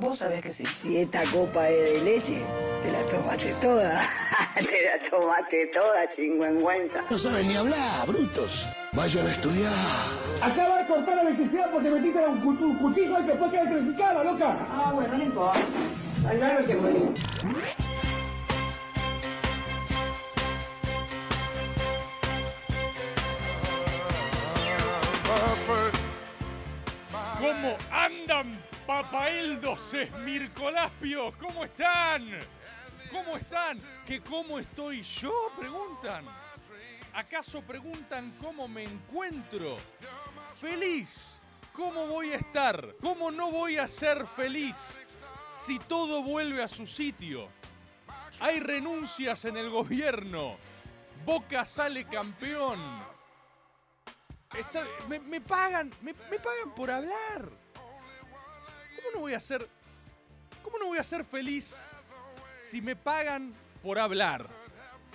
Vos sabés que sí. Si esta copa es de leche, te la tomaste toda. te la tomaste toda, chingüengüenza. No saben ni hablar, brutos. Vayan a estudiar. Acaba de cortar la electricidad porque metiste un, cu- un cuchillo y después queda electrificada, loca. Ah, bueno, no importa. Hay algo que morir. ¿Cómo andan, papaeldos esmircolaspios? ¿Cómo están? ¿Cómo están? ¿Que cómo estoy yo? Preguntan. ¿Acaso preguntan cómo me encuentro? Feliz. ¿Cómo voy a estar? ¿Cómo no voy a ser feliz si todo vuelve a su sitio? Hay renuncias en el gobierno. Boca sale campeón. Me, pagan, me, pagan por hablar. ¿Cómo no voy a ser, cómo no voy a ser feliz si me pagan por hablar,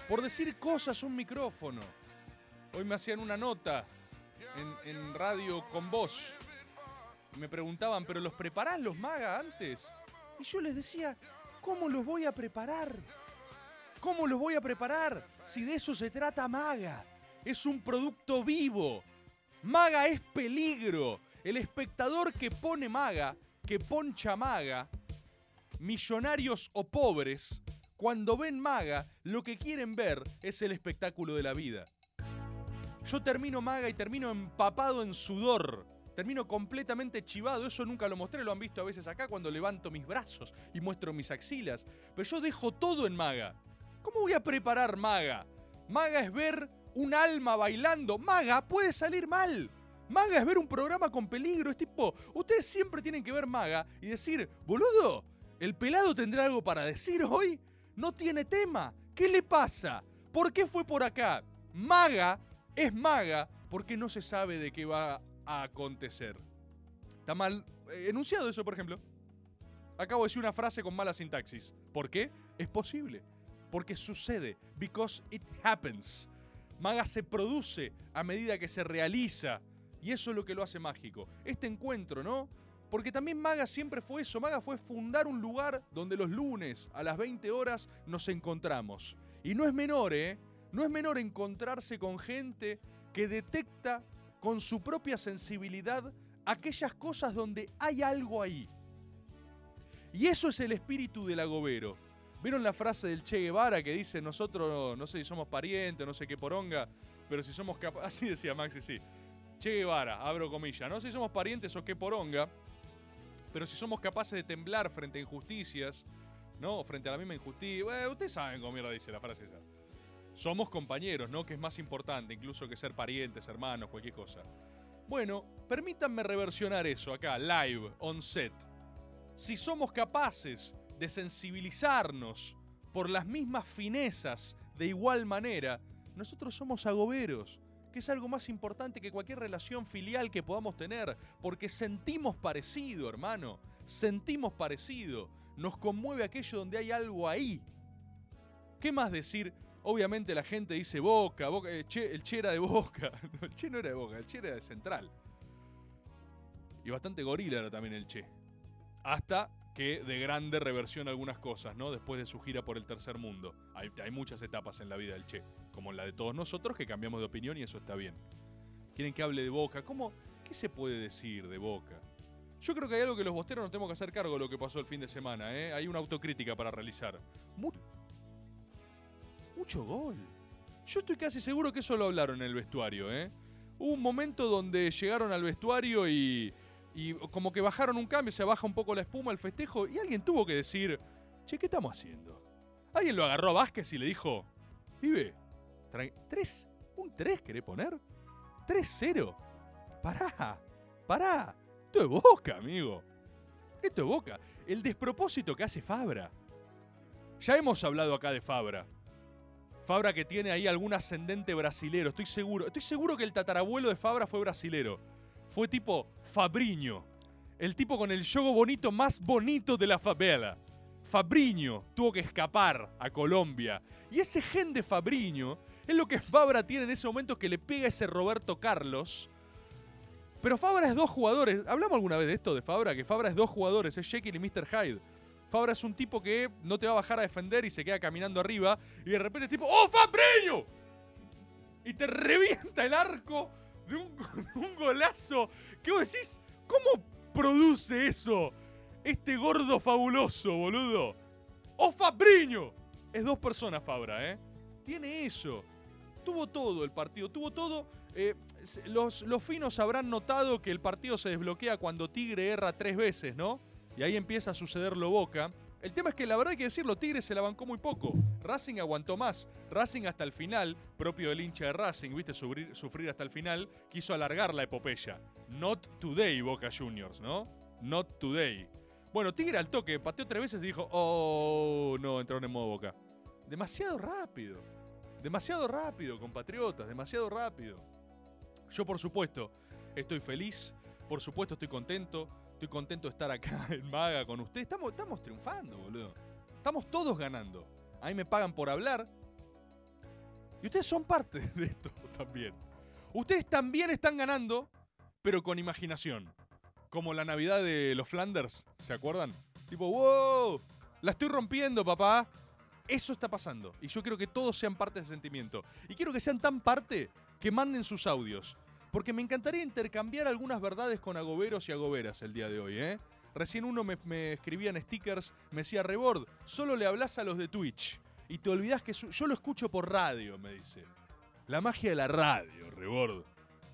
por decir cosas a un micrófono? Hoy me hacían una nota en, radio con vos. Me preguntaban, ¿pero los preparás los maga antes? Y yo les decía, ¿cómo los voy a preparar? ¿Cómo los voy a preparar si de eso se trata maga? Es un producto vivo. Maga es peligro. El espectador que pone maga, que poncha maga, millonarios o pobres, cuando ven maga, lo que quieren ver es el espectáculo de la vida. Yo termino maga y termino empapado en sudor. Termino completamente chivado. Eso nunca lo mostré, lo han visto a veces acá cuando levanto mis brazos y muestro mis axilas. Pero yo dejo todo en maga. ¿Cómo voy a preparar maga? Maga es ver un alma bailando. Maga puede salir mal. Maga es ver un programa con peligro. Es tipo, ustedes siempre tienen que ver Maga y decir, boludo, ¿el pelado tendrá algo para decir hoy? No tiene tema. ¿Qué le pasa? ¿Por qué fue por acá? Maga es maga porque no se sabe de qué va a acontecer. Está mal eh, enunciado eso, por ejemplo. Acabo de decir una frase con mala sintaxis. ¿Por qué? Es posible. Porque sucede. Because it happens. Maga se produce a medida que se realiza. Y eso es lo que lo hace mágico. Este encuentro, ¿no? Porque también Maga siempre fue eso. Maga fue fundar un lugar donde los lunes a las 20 horas nos encontramos. Y no es menor, ¿eh? No es menor encontrarse con gente que detecta con su propia sensibilidad aquellas cosas donde hay algo ahí. Y eso es el espíritu del agobero. ¿Vieron la frase del Che Guevara que dice nosotros, no sé si somos parientes, no sé qué poronga, pero si somos capaces... Así decía Maxi, sí. Che Guevara, abro comillas, no sé si somos parientes o qué poronga, pero si somos capaces de temblar frente a injusticias, ¿no? Frente a la misma injusticia... Ustedes saben cómo mierda dice la frase esa. Somos compañeros, ¿no? Que es más importante incluso que ser parientes, hermanos, cualquier cosa. Bueno, permítanme reversionar eso acá, live, on set. Si somos capaces de sensibilizarnos por las mismas finezas de igual manera, nosotros somos agoberos, que es algo más importante que cualquier relación filial que podamos tener, porque sentimos parecido, hermano, sentimos parecido, nos conmueve aquello donde hay algo ahí. ¿Qué más decir? Obviamente la gente dice Boca, Boca eh, che, el Che era de Boca. No, el Che no era de Boca, el Che era de Central. Y bastante gorila era también el Che. Hasta que de grande reversiona algunas cosas, ¿no? Después de su gira por el tercer mundo. Hay, muchas etapas en la vida del Che, como la de todos nosotros, que cambiamos de opinión y eso está bien. Quieren que hable de Boca. ¿Cómo? ¿Qué se puede decir de Boca? Yo creo que hay algo que los bosteros nos tenemos que hacer cargo de lo que pasó el fin de semana, ¿eh? Hay una autocrítica para realizar. Mu- mucho gol. Yo estoy casi seguro que eso lo hablaron en el vestuario, ¿eh? Hubo un momento donde llegaron al vestuario y, y como que bajaron un cambio, se baja un poco la espuma, el festejo, y alguien tuvo que decir, che, ¿qué estamos haciendo? Alguien lo agarró a Vázquez y le dijo, tra- ¿tres? ¿Un 3 querés poner? ¿3-0? Pará, pará. Esto es boca, amigo. Esto es boca. El despropósito que hace Fabra. Ya hemos hablado acá de Fabra. Fabra que tiene ahí algún ascendente brasilero, estoy seguro. Estoy seguro que el tatarabuelo de Fabra fue brasilero. Fue tipo Fabriño. El tipo con el yogo bonito más bonito de la favela. Fabriño tuvo que escapar a Colombia. Y ese gen de Fabriño es lo que Fabra tiene en ese momento que le pega ese Roberto Carlos. Pero Fabra es dos jugadores. ¿Hablamos alguna vez de esto de Fabra? Que Fabra es dos jugadores, es Jekyll y Mr. Hyde. Fabra es un tipo que no te va a bajar a defender y se queda caminando arriba. Y de repente es tipo, ¡Oh, Fabriño! Y te revienta el arco de un, golazo. ¿Qué vos decís? ¿Cómo produce eso? Este gordo fabuloso, boludo. ¡Oh, Fabriño! Es dos personas, Fabra, ¿eh? Tiene eso. Tuvo todo el partido, tuvo todo. Eh, los, los finos habrán notado que el partido se desbloquea cuando Tigre erra tres veces, ¿no? Y ahí empieza a suceder lo boca. El tema es que la verdad hay que decirlo, Tigre se la bancó muy poco. Racing aguantó más. Racing hasta el final, propio del hincha de Racing, viste, sufrir, hasta el final, quiso alargar la epopeya. Not today, Boca Juniors, ¿no? Not today. Bueno, Tigre al toque, pateó tres veces y dijo, oh, no, entraron en modo Boca. Demasiado rápido. Demasiado rápido, compatriotas, demasiado rápido. Yo, por supuesto, estoy feliz, por supuesto, estoy contento. Estoy contento de estar acá en Maga con ustedes. Estamos, estamos triunfando, boludo. Estamos todos ganando. A mí me pagan por hablar. Y ustedes son parte de esto también. Ustedes también están ganando, pero con imaginación. Como la Navidad de los Flanders, ¿se acuerdan? Tipo, wow, la estoy rompiendo, papá. Eso está pasando. Y yo quiero que todos sean parte de ese sentimiento. Y quiero que sean tan parte que manden sus audios. Porque me encantaría intercambiar algunas verdades con agoberos y agoberas el día de hoy, ¿eh? Recién uno me, escribía en stickers, me decía, Rebord, solo le hablas a los de Twitch. Y te olvidas que yo lo escucho por radio, me dice. La magia de la radio, Rebord.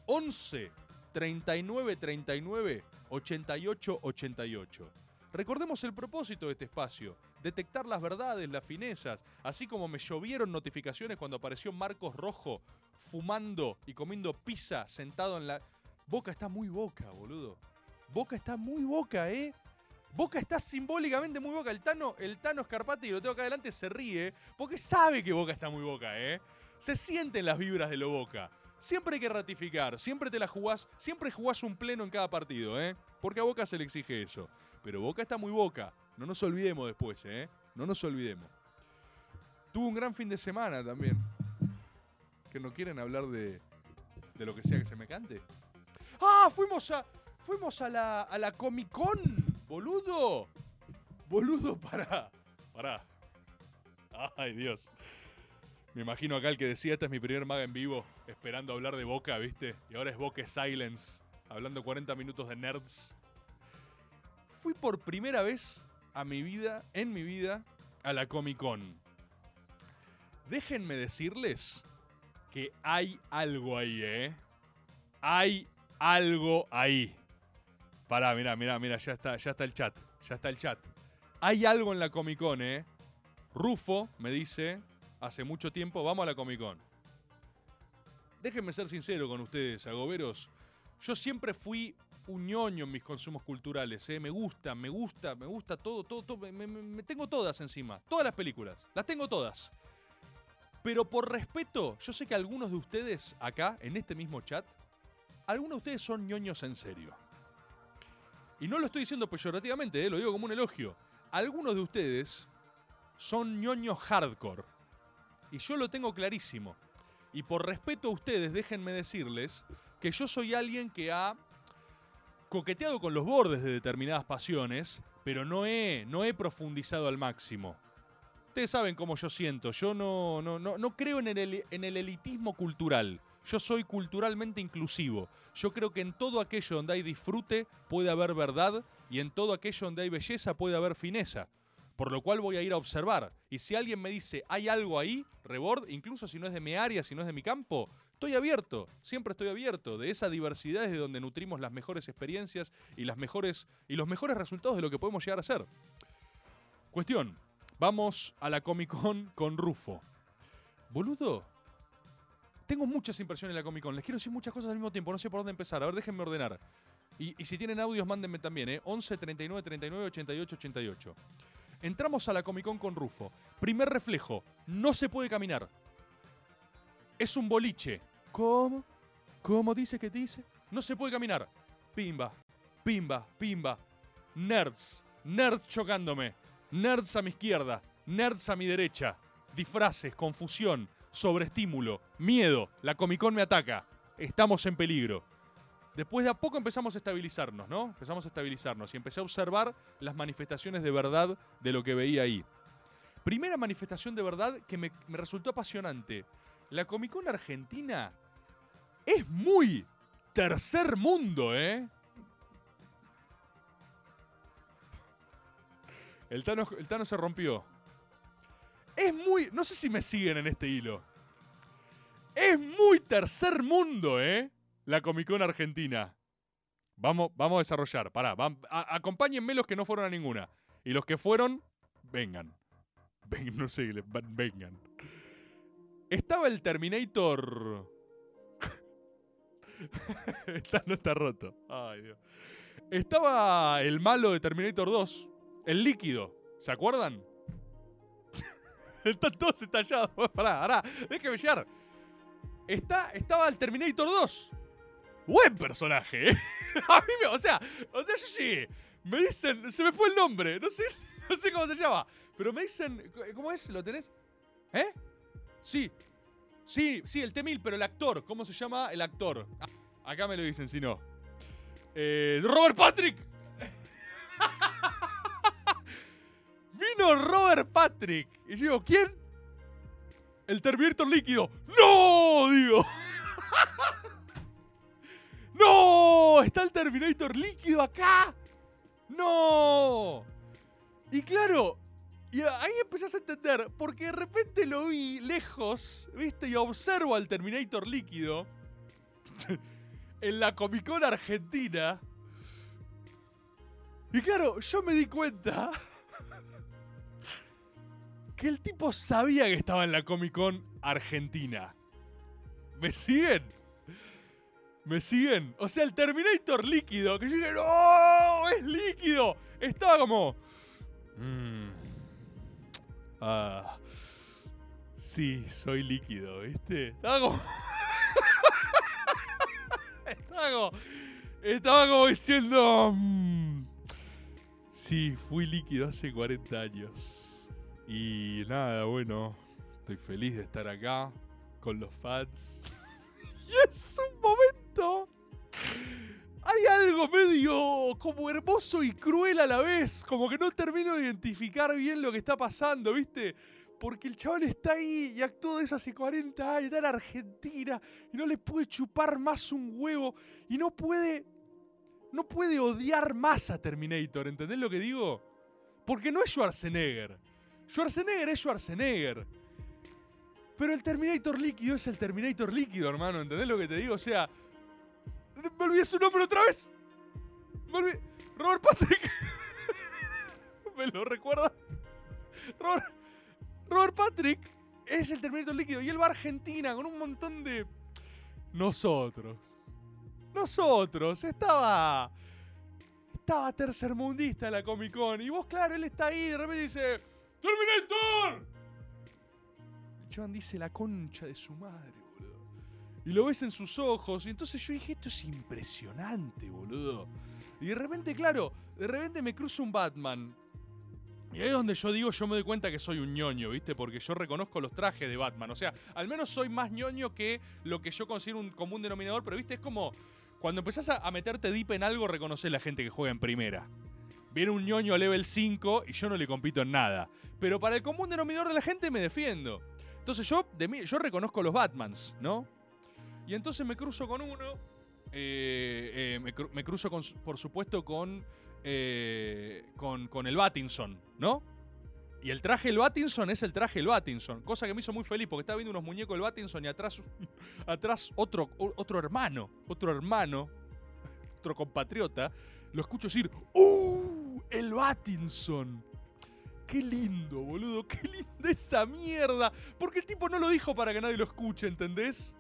11 39 39 88 88. Recordemos el propósito de este espacio, detectar las verdades, las finezas, así como me llovieron notificaciones cuando apareció Marcos Rojo fumando y comiendo pizza sentado en la... Boca está muy boca, boludo. Boca está muy boca, ¿eh? Boca está simbólicamente muy boca. El Tano, el Tano Scarpati, lo tengo acá adelante, se ríe porque sabe que Boca está muy boca, ¿eh? Se sienten las vibras de lo Boca. Siempre hay que ratificar, siempre te la jugás, siempre jugás un pleno en cada partido, ¿eh? Porque a Boca se le exige eso. Pero Boca está muy Boca. No nos olvidemos después, ¿eh? No nos olvidemos. Tuvo un gran fin de semana también. No quieren hablar de, de lo que sea que se me cante. ¡Ah! Fuimos a. Fuimos a la, a la Comic Con, boludo. Boludo, para. Pará. Ay, Dios. Me imagino acá el que decía, esta es mi primer maga en vivo, esperando hablar de Boca, ¿viste? Y ahora es Boca Silence, hablando 40 minutos de nerds. Fui por primera vez a mi vida, en mi vida, a la Comic Con. Déjenme decirles que hay algo ahí, ¿eh? Hay algo ahí. Pará, mira, mira, mira, ya está, ya está el chat, ya está el chat. Hay algo en la Comic Con, ¿eh? Rufo me dice, hace mucho tiempo, vamos a la Comic Con. Déjenme ser sincero con ustedes, agoberos. Yo siempre fui un ñoño en mis consumos culturales, ¿eh? Me gusta, me gusta, me gusta todo, todo, todo. Me, me- me tengo todas encima. Todas las películas. Las tengo todas. Pero por respeto, yo sé que algunos de ustedes acá, en este mismo chat, algunos de ustedes son ñoños en serio. Y no lo estoy diciendo peyorativamente, ¿eh? lo digo como un elogio. Algunos de ustedes son ñoños hardcore. Y yo lo tengo clarísimo. Y por respeto a ustedes, déjenme decirles que yo soy alguien que ha coqueteado con los bordes de determinadas pasiones, pero no he, no he profundizado al máximo. Ustedes saben cómo yo siento. Yo no, no, no, no creo en el, en el elitismo cultural. Yo soy culturalmente inclusivo. Yo creo que en todo aquello donde hay disfrute puede haber verdad y en todo aquello donde hay belleza puede haber fineza. Por lo cual voy a ir a observar. Y si alguien me dice, hay algo ahí, rebord, incluso si no es de mi área, si no es de mi campo, estoy abierto. Siempre estoy abierto. De esa diversidad es de donde nutrimos las mejores experiencias y, las mejores, y los mejores resultados de lo que podemos llegar a ser. Cuestión. Vamos a la Comic Con con Rufo. Boludo. Tengo muchas impresiones en la Comic Con. Les quiero decir muchas cosas al mismo tiempo. No sé por dónde empezar. A ver, déjenme ordenar. Y, y si tienen audios, mándenme también, ¿eh? 11 39 39 88 88. Entramos a la Comic Con con Rufo. Primer reflejo, no se puede caminar. Es un boliche. ¿Cómo? ¿Cómo dice que dice? No se puede caminar. Pimba, pimba, pimba. Nerds, nerds chocándome. Nerds a mi izquierda, nerds a mi derecha. Disfraces, confusión, sobreestímulo, miedo. La Comic Con me ataca. Estamos en peligro. Después de a poco empezamos a estabilizarnos, ¿no? Empezamos a estabilizarnos y empecé a observar las manifestaciones de verdad de lo que veía ahí. Primera manifestación de verdad que me, resultó apasionante. La Comic Con Argentina es muy tercer mundo, ¿eh? El Tano, el se rompió. Es muy... No sé si me siguen en este hilo. Es muy tercer mundo, ¿eh? La Comic Con Argentina. Vamos, vamos a desarrollar. Pará, acompáñenme los que no fueron a ninguna. Y los que fueron, vengan. Ven, no sé, vengan. Estaba el Terminator. no está roto. Ay, Dios. Estaba el malo de Terminator 2. El líquido. ¿Se acuerdan? Están todos estallados. Pará, pará. Déjeme llegar. Está, estaba el Terminator 2. Buen personaje, ¿eh? A mí me. O sea, o sea, yo llegué. Me dicen. Se me fue el nombre. No sé, no sé cómo se llama. Pero me dicen. ¿Cómo es? ¿Lo tenés? ¿Eh? Sí. Sí, sí, el T-1000, pero el actor. ¿Cómo se llama el actor? Ah, acá me lo dicen, si no. Eh, Robert Patrick. Vino Robert Patrick. Y yo digo, ¿quién? El Terminator líquido. ¡No! Digo. ¡No! ¿Está el Terminator líquido acá? ¡No! Y claro, y ahí empezás a entender, porque de repente lo vi lejos, ¿viste? Y observo al Terminator líquido en la Comic Con Argentina. Y claro, yo me di cuenta que el tipo sabía que estaba en la Comic Con Argentina. ¿Me siguen? ¿Me siguen? O sea, el Terminator líquido, que yo dije, ¡No! ¡Es líquido! Estaba como. "Mm, ah. Sí, soy líquido, ¿viste? Estaba como. estaba como. Estaba como diciendo. "Mm, sí, fui líquido hace 40 años. Y nada, bueno. Estoy feliz de estar acá con los fans. Y es un momento. Hay algo medio como hermoso y cruel a la vez. Como que no termino de identificar bien lo que está pasando, ¿viste? Porque el chaval está ahí y actuó de eso hace 40 años, está en Argentina y no le puede chupar más un huevo y no puede. No puede odiar más a Terminator, ¿entendés lo que digo? Porque no es Schwarzenegger. Schwarzenegger es Schwarzenegger. Pero el Terminator líquido es el Terminator líquido, hermano. ¿Entendés lo que te digo? O sea. Me olvidé su nombre otra vez. Me olvidé. Robert Patrick. ¿Me lo recuerda? Robert, Robert Patrick es el Terminator líquido. Y él va a Argentina con un montón de. Nosotros. Nosotros. Estaba. Estaba tercermundista la Comic Con. Y vos, claro, él está ahí y de repente dice. ¡Terminator! El chabón dice la concha de su madre, boludo. Y lo ves en sus ojos. Y entonces yo dije, esto es impresionante, boludo. Y de repente, claro, de repente me cruza un Batman. Y ahí es donde yo digo, yo me doy cuenta que soy un ñoño, ¿viste? Porque yo reconozco los trajes de Batman. O sea, al menos soy más ñoño que lo que yo considero un común denominador. Pero, ¿viste? Es como cuando empezás a meterte deep en algo, reconoces la gente que juega en primera. Viene un ñoño level 5 y yo no le compito en nada. Pero para el común denominador de la gente me defiendo. Entonces yo, yo reconozco los Batmans, ¿no? Y entonces me cruzo con uno. eh, eh, me, cru- me cruzo, por supuesto, con, eh, con, con el Battinson, ¿no? Y el traje del Battinson es el traje del Battinson. Cosa que me hizo muy feliz porque estaba viendo unos muñecos del Battinson y atrás, atrás otro, otro hermano. Otro hermano. Otro compatriota. Lo escucho decir, ¡Uh! El Battinson. Qué lindo, boludo. Qué linda esa mierda. Porque el tipo no lo dijo para que nadie lo escuche, ¿entendés?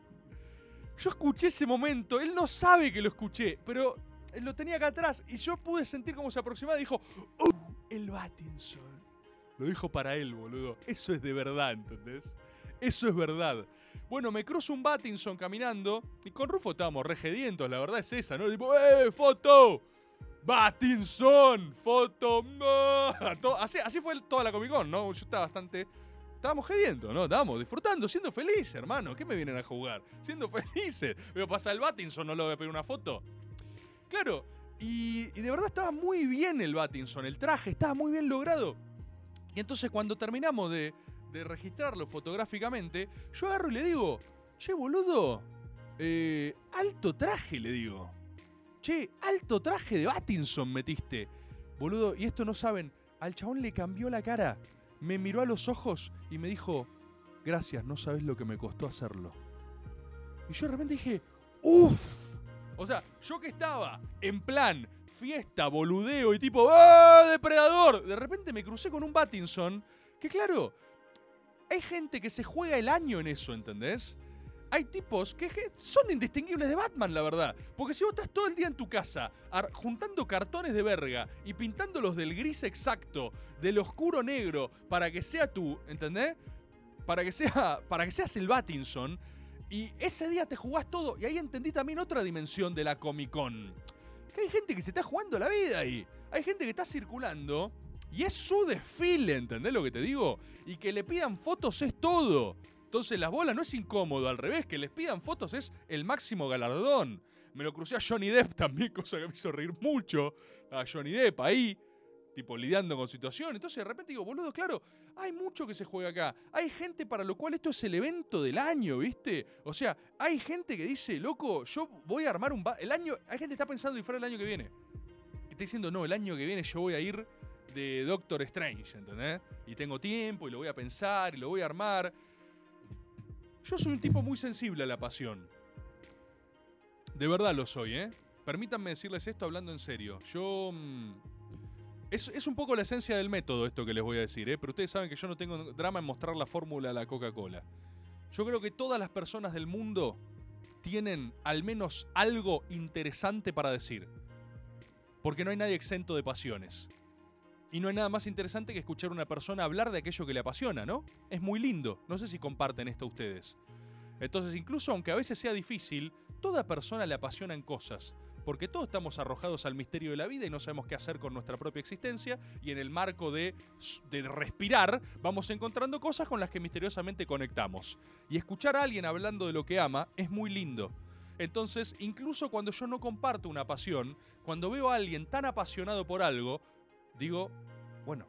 Yo escuché ese momento. Él no sabe que lo escuché, pero lo tenía acá atrás. Y yo pude sentir cómo se aproximaba y dijo, ¡Uh! El Battinson. Lo dijo para él, boludo. Eso es de verdad, ¿entendés? Eso es verdad. Bueno, me cruzo un Battinson caminando y con Rufo estábamos regedientos, la verdad es esa, ¿no? ¡eh, foto! ¡Battinson! ¡Foto! Así, fue toda la Comic Con, ¿no? Yo estaba bastante. Estábamos gediendo, ¿no? Estábamos disfrutando, siendo felices, hermano. ¿Qué me vienen a jugar? Siendo felices. Veo pasar el Battinson, no le voy a pedir una foto. Claro, y, de verdad estaba muy bien el Battinson, el traje estaba muy bien logrado. Y entonces cuando terminamos de, de registrarlo fotográficamente, yo agarro y le digo, che, boludo, eh, alto traje, le digo. Che, alto traje de Battinson metiste. Boludo, y esto no saben, al chabón le cambió la cara, me miró a los ojos y me dijo, gracias, no sabes lo que me costó hacerlo. Y yo de repente dije, uff. O sea, yo que estaba en plan fiesta, boludeo y tipo, ¡ah, depredador! De repente me crucé con un Battinson que, claro, hay gente que se juega el año en eso, ¿entendés? Hay tipos que son indistinguibles de Batman, la verdad. Porque si vos estás todo el día en tu casa juntando cartones de verga y pintándolos del gris exacto, del oscuro negro, para que sea tú, ¿entendés? Para que, sea, para que seas el Battinson. Y ese día te jugás todo. Y ahí entendí también otra dimensión de la Comic Con. Que hay gente que se está jugando la vida ahí. Hay gente que está circulando y es su desfile, ¿entendés lo que te digo? Y que le pidan fotos es todo. Entonces las bolas no es incómodo, al revés, que les pidan fotos es el máximo galardón. Me lo crucé a Johnny Depp también, cosa que me hizo reír mucho. A Johnny Depp ahí, tipo lidiando con situaciones. Entonces de repente digo, boludo, claro, hay mucho que se juega acá. Hay gente para lo cual esto es el evento del año, ¿viste? O sea, hay gente que dice, loco, yo voy a armar un... El año... Hay gente que está pensando disfrutar el año que viene. Que está diciendo, no, el año que viene yo voy a ir de Doctor Strange, ¿entendés? Y tengo tiempo y lo voy a pensar y lo voy a armar. Yo soy un tipo muy sensible a la pasión. De verdad lo soy, ¿eh? Permítanme decirles esto hablando en serio. Yo... mm, es, es un poco la esencia del método esto que les voy a decir, ¿eh? Pero ustedes saben que yo no tengo drama en mostrar la fórmula de la Coca-Cola. Yo creo que todas las personas del mundo tienen al menos algo interesante para decir. Porque no hay nadie exento de pasiones. Y no hay nada más interesante que escuchar a una persona hablar de aquello que le apasiona, ¿no? Es muy lindo. No sé si comparten esto ustedes. Entonces, incluso aunque a veces sea difícil, toda persona le apasionan cosas. Porque todos estamos arrojados al misterio de la vida y no sabemos qué hacer con nuestra propia existencia. Y en el marco de, de respirar, vamos encontrando cosas con las que misteriosamente conectamos. Y escuchar a alguien hablando de lo que ama es muy lindo. Entonces, incluso cuando yo no comparto una pasión, cuando veo a alguien tan apasionado por algo, digo, bueno,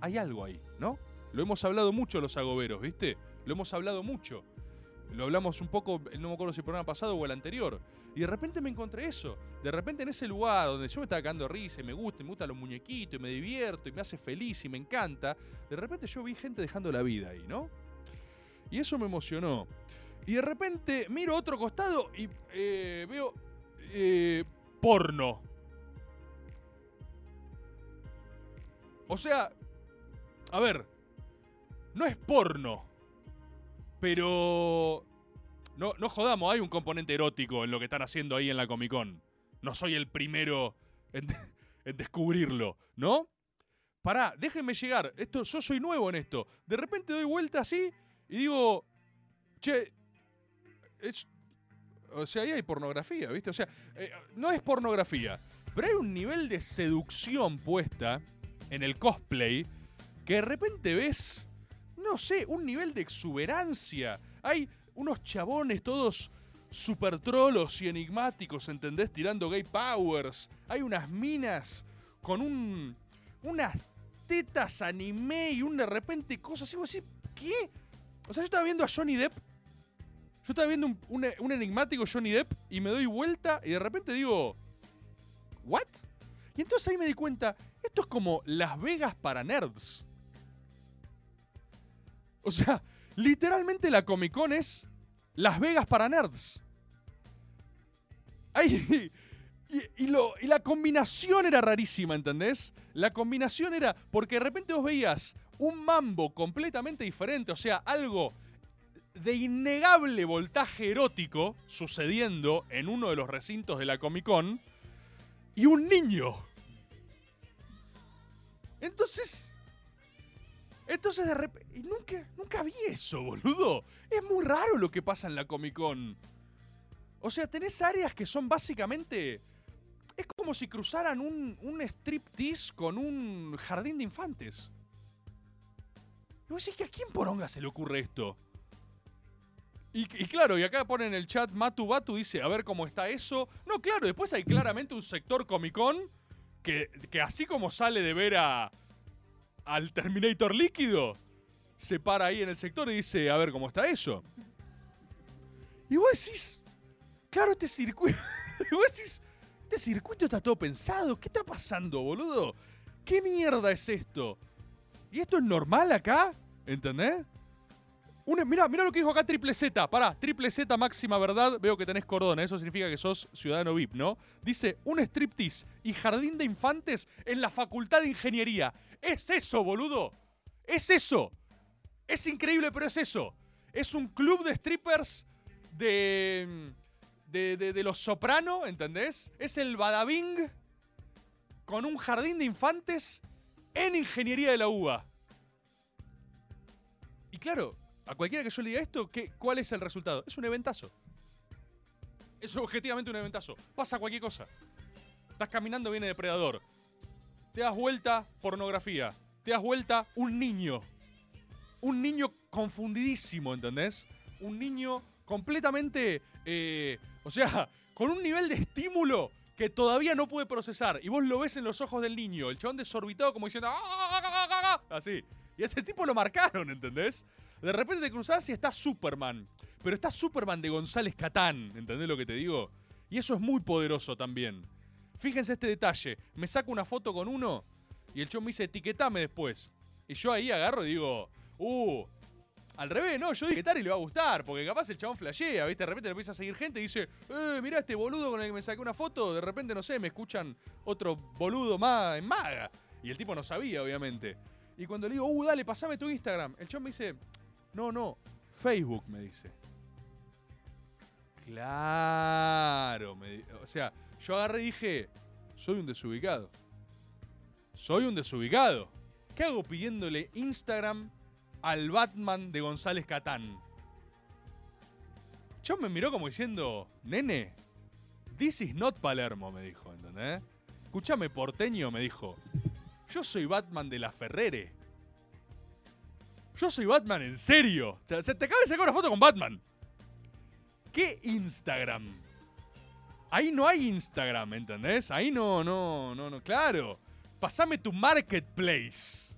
hay algo ahí, ¿no? Lo hemos hablado mucho los agoberos, ¿viste? Lo hemos hablado mucho. Lo hablamos un poco, no me acuerdo si el programa pasado o el anterior. Y de repente me encontré eso. De repente en ese lugar donde yo me estaba cagando risa y me gusta, y me gustan los muñequitos y me divierto y me hace feliz y me encanta. De repente yo vi gente dejando la vida ahí, ¿no? Y eso me emocionó. Y de repente miro otro costado y eh, veo eh, porno. O sea, a ver, no es porno, pero no, no jodamos, hay un componente erótico en lo que están haciendo ahí en la Comic Con. No soy el primero en, descubrirlo, ¿no? Pará, déjenme llegar. Esto, yo soy nuevo en esto. De repente doy vuelta así y digo, che, es, o sea, ahí hay pornografía, ¿viste? O sea, eh, no es pornografía, pero hay un nivel de seducción puesta en el cosplay que de repente ves, no sé, un nivel de exuberancia. Hay unos chabones todos super trolos y enigmáticos, ¿entendés? Tirando gay powers. Hay unas minas con un. unas tetas anime y un de repente cosas así. ¿qué? O sea, yo estaba viendo a Johnny Depp. Yo estaba viendo un, un- un enigmático Johnny Depp y me doy vuelta y de repente digo. ¿What? Y entonces ahí me di cuenta, esto es como Las Vegas para nerds. O sea, literalmente la Comic Con es Las Vegas para nerds. Ay, y, lo- y la combinación era rarísima, ¿entendés? La combinación era porque de repente vos veías un mambo completamente diferente, o sea, algo de innegable voltaje erótico sucediendo en uno de los recintos de la Comic Con y un niño. Entonces, Entonces de repente. Nunca, nunca vi eso, boludo. Es muy raro lo que pasa en la Comic Con. O sea, tenés áreas que son básicamente. Es como si cruzaran un, un striptease con un jardín de infantes. Y vos decís que a quién poronga se le ocurre esto. Y, y claro, y acá pone en el chat Matu Batu dice, a ver cómo está eso. No, claro, después hay claramente un sector Comic Con que, que así como sale de ver a, al Terminator líquido, se para ahí en el sector y dice, a ver cómo está eso. Y vos decís, claro, este circuito. y vos decís, este circuito está todo pensado. ¿Qué está pasando, boludo? ¿Qué mierda es esto? ¿Y esto es normal acá? ¿Entendés? Una, mira, mira lo que dijo acá Triple Z. Pará, Triple Z máxima verdad. Veo que tenés cordón. Eso significa que sos ciudadano VIP, ¿no? Dice, un striptease y jardín de infantes en la facultad de ingeniería. Es eso, boludo. Es eso. Es increíble, pero es eso. Es un club de strippers de. de, de, de los soprano, ¿entendés? Es el Badabing con un jardín de infantes en ingeniería de la UBA. Y claro, a cualquiera que yo le diga esto, ¿qué, ¿cuál es el resultado? Es un eventazo. Es objetivamente un eventazo. Pasa cualquier cosa. Estás caminando, viene depredador. Te das vuelta, pornografía. Te das vuelta, un niño. Un niño confundidísimo, ¿entendés? Un niño completamente. eh, o sea, con un nivel de estímulo que todavía no puede procesar. Y vos lo ves en los ojos del niño. El chabón desorbitado como diciendo. "Ah, ah, ah, ah, ah", Así. Y a ese tipo lo marcaron, ¿entendés? De repente te cruzás y está Superman. Pero está Superman de González Catán, ¿entendés lo que te digo? Y eso es muy poderoso también. Fíjense este detalle. Me saco una foto con uno y el chabón me dice, etiquetame después. Y yo ahí agarro y digo, uh, al revés, no, yo etiquetar y le va a gustar, porque capaz el chabón flashea, ¿viste? De repente le empieza a seguir gente y dice, eh, mirá este boludo con el que me saqué una foto, de repente, no sé, me escuchan otro boludo más en maga. Y el tipo no sabía, obviamente. Y cuando le digo, uh, dale, pasame tu Instagram, el chabón me dice, no, no, Facebook, me dice. Claro, me o sea, yo agarré y dije, soy un desubicado. Soy un desubicado. ¿Qué hago pidiéndole Instagram al Batman de González Catán? Yo me miró como diciendo, nene, this is not Palermo, me dijo, ¿entendés? Escúchame, porteño, me dijo. Yo soy Batman de la Ferrere. Yo soy Batman en serio. O sea, se te acaba de sacar una foto con Batman. ¿Qué Instagram? Ahí no hay Instagram, ¿entendés? Ahí no, no, no, no, claro. Pasame tu marketplace.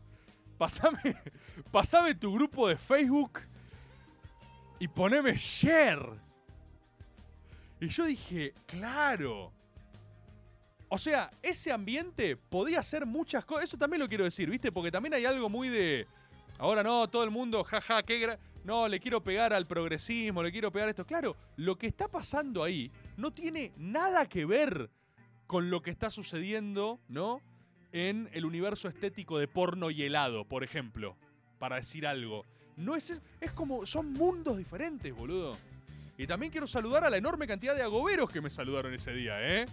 Pasame, pasame tu grupo de Facebook y poneme share. Y yo dije, claro. O sea, ese ambiente podía hacer muchas cosas. Eso también lo quiero decir, ¿viste? Porque también hay algo muy de. Ahora no, todo el mundo, jaja, qué gra- No, le quiero pegar al progresismo, le quiero pegar esto. Claro, lo que está pasando ahí no tiene nada que ver con lo que está sucediendo, ¿no? En el universo estético de porno y helado, por ejemplo. Para decir algo. No es. Es como. Son mundos diferentes, boludo. Y también quiero saludar a la enorme cantidad de agoberos que me saludaron ese día, ¿eh?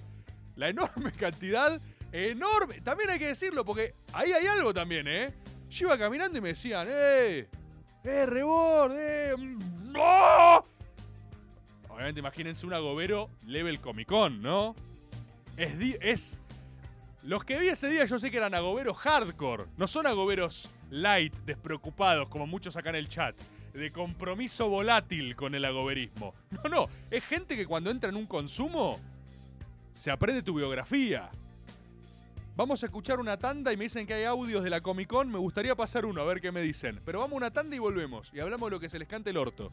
La enorme cantidad, enorme. También hay que decirlo, porque ahí hay algo también, ¿eh? Yo iba caminando y me decían, ¡eh! ¡eh, rebord! ¡eh! ¡no! Obviamente, imagínense un agobero level Comic Con, ¿no? Es, es. Los que vi ese día yo sé que eran agoberos hardcore. No son agoberos light, despreocupados, como muchos acá en el chat. De compromiso volátil con el agoberismo. No, no. Es gente que cuando entra en un consumo se aprende tu biografía. Vamos a escuchar una tanda y me dicen que hay audios de la Comic Con. Me gustaría pasar uno a ver qué me dicen. Pero vamos a una tanda y volvemos. Y hablamos de lo que se les cante el orto.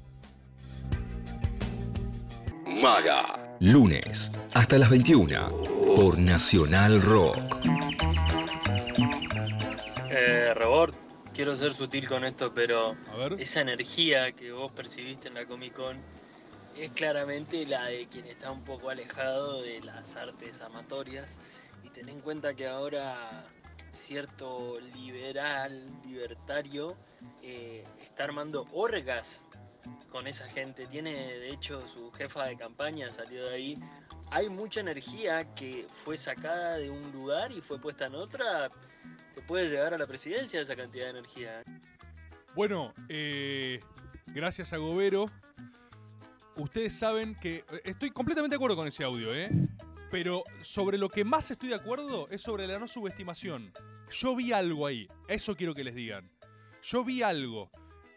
Maga. Lunes hasta las 21 por Nacional Rock. Eh, Rebord, quiero ser sutil con esto, pero A ver. esa energía que vos percibiste en la Comic Con es claramente la de quien está un poco alejado de las artes amatorias. Ten en cuenta que ahora cierto liberal, libertario, eh, está armando orgas con esa gente. Tiene, de hecho, su jefa de campaña salió de ahí. Hay mucha energía que fue sacada de un lugar y fue puesta en otra. Te puede llegar a la presidencia esa cantidad de energía. Bueno, eh, gracias a Gobero. Ustedes saben que. eh, Estoy completamente de acuerdo con ese audio, ¿eh? Pero sobre lo que más estoy de acuerdo es sobre la no subestimación. Yo vi algo ahí. Eso quiero que les digan. Yo vi algo.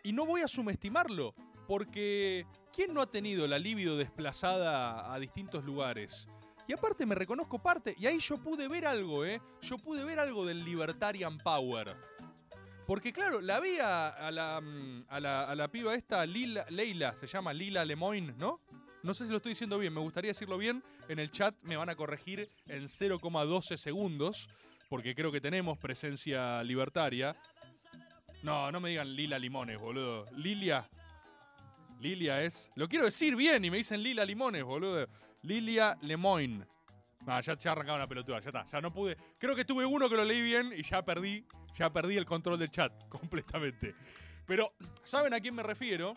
Y no voy a subestimarlo. Porque. ¿Quién no ha tenido la libido desplazada a distintos lugares? Y aparte me reconozco parte. Y ahí yo pude ver algo, ¿eh? Yo pude ver algo del Libertarian Power. Porque claro, la vi a, la, mm, a, la, a la piba esta, Lila, Leila, se llama Lila Lemoyne, ¿no? No sé si lo estoy diciendo bien, me gustaría decirlo bien. En el chat me van a corregir en 0,12 segundos, porque creo que tenemos presencia libertaria. No, no me digan Lila Limones, boludo. Lilia. Lilia es. Lo quiero decir bien y me dicen Lila Limones, boludo. Lilia Lemoyne. Ah, ya se ha arrancado una pelotuda, ya está. Ya no pude. Creo que tuve uno que lo leí bien y ya perdí. Ya perdí el control del chat completamente. Pero, ¿saben a quién me refiero?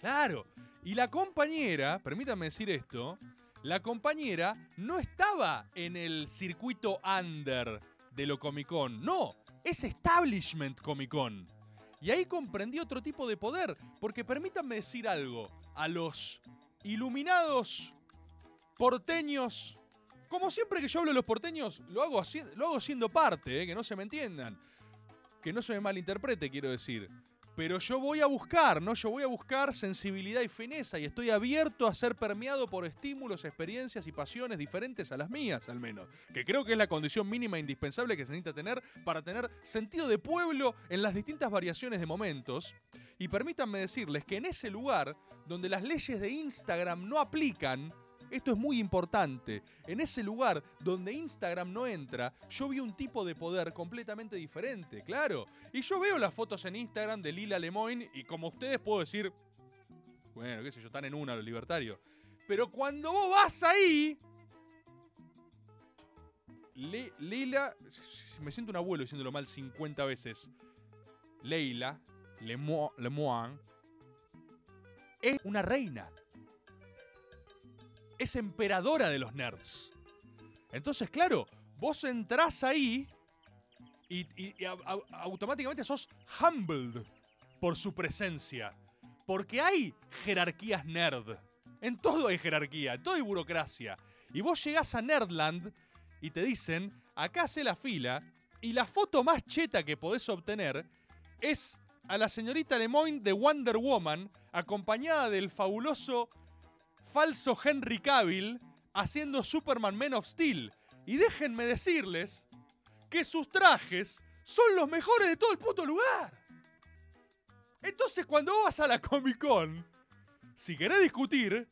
Claro. Y la compañera, permítanme decir esto, la compañera no estaba en el circuito under de lo Comic Con. No, es Establishment Comic Con. Y ahí comprendí otro tipo de poder, porque permítanme decir algo, a los iluminados porteños, como siempre que yo hablo de los porteños, lo hago, lo hago siendo parte, eh, que no se me entiendan, que no se me malinterprete, quiero decir. Pero yo voy a buscar, ¿no? Yo voy a buscar sensibilidad y fineza y estoy abierto a ser permeado por estímulos, experiencias y pasiones diferentes a las mías, al menos. Que creo que es la condición mínima e indispensable que se necesita tener para tener sentido de pueblo en las distintas variaciones de momentos. Y permítanme decirles que en ese lugar donde las leyes de Instagram no aplican, esto es muy importante. En ese lugar donde Instagram no entra, yo vi un tipo de poder completamente diferente, claro. Y yo veo las fotos en Instagram de Lila Lemoyne y como ustedes puedo decir, bueno, qué sé yo, están en una los libertarios. Pero cuando vos vas ahí, Le- Lila, me siento un abuelo diciéndolo mal 50 veces. Leila Lemo- Lemoine es una reina es emperadora de los nerds. Entonces, claro, vos entrás ahí y, y- y au- au- automáticamente sos humbled por su presencia. Porque hay jerarquías nerd. En todo hay jerarquía, en todo hay burocracia. Y vos llegás a Nerdland y te dicen, acá hace la fila, y la foto más cheta que podés obtener es a la señorita Lemoyne de Wonder Woman, acompañada del fabuloso falso Henry Cavill haciendo Superman Man of Steel. Y déjenme decirles que sus trajes son los mejores de todo el puto lugar. Entonces cuando vas a la Comic Con, si querés discutir,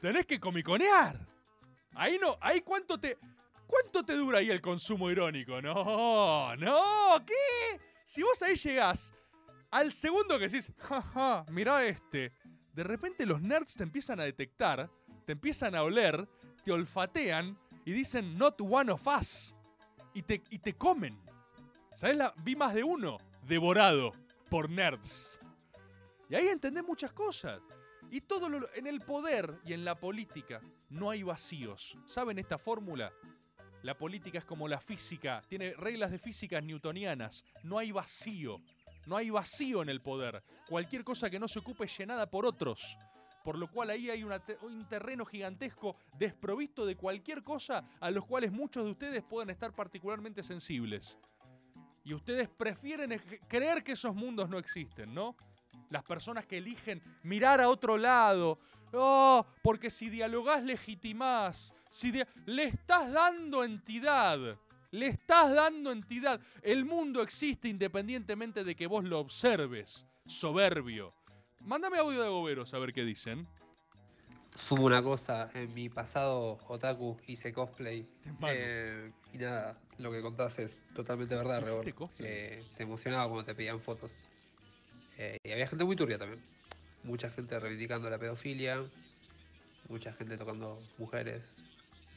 tenés que comiconear. Ahí no, ahí cuánto te... ¿Cuánto te dura ahí el consumo irónico? No, no, ¿qué? Si vos ahí llegás al segundo que decís, jaja, mirá este. De repente los nerds te empiezan a detectar, te empiezan a oler, te olfatean y dicen, not one of us. Y te, y te comen. ¿Sabes? La, vi más de uno devorado por nerds. Y ahí entendés muchas cosas. Y todo lo, en el poder y en la política no hay vacíos. ¿Saben esta fórmula? La política es como la física, tiene reglas de física newtonianas. No hay vacío. No hay vacío en el poder. Cualquier cosa que no se ocupe es llenada por otros. Por lo cual ahí hay un terreno gigantesco desprovisto de cualquier cosa a los cuales muchos de ustedes pueden estar particularmente sensibles. Y ustedes prefieren creer que esos mundos no existen, ¿no? Las personas que eligen mirar a otro lado. Oh, porque si dialogás legitimás. Si le estás dando entidad. Le estás dando entidad. El mundo existe independientemente de que vos lo observes. Soberbio. Mándame audio de Goberos a ver qué dicen. Sumo una cosa, en mi pasado otaku hice cosplay. eh, y nada, lo que contás es totalmente verdad, ¿Hiciste Rebor. Eh, te emocionaba cuando te pedían fotos. Eh, y había gente muy turbia también. Mucha gente reivindicando la pedofilia, mucha gente tocando mujeres.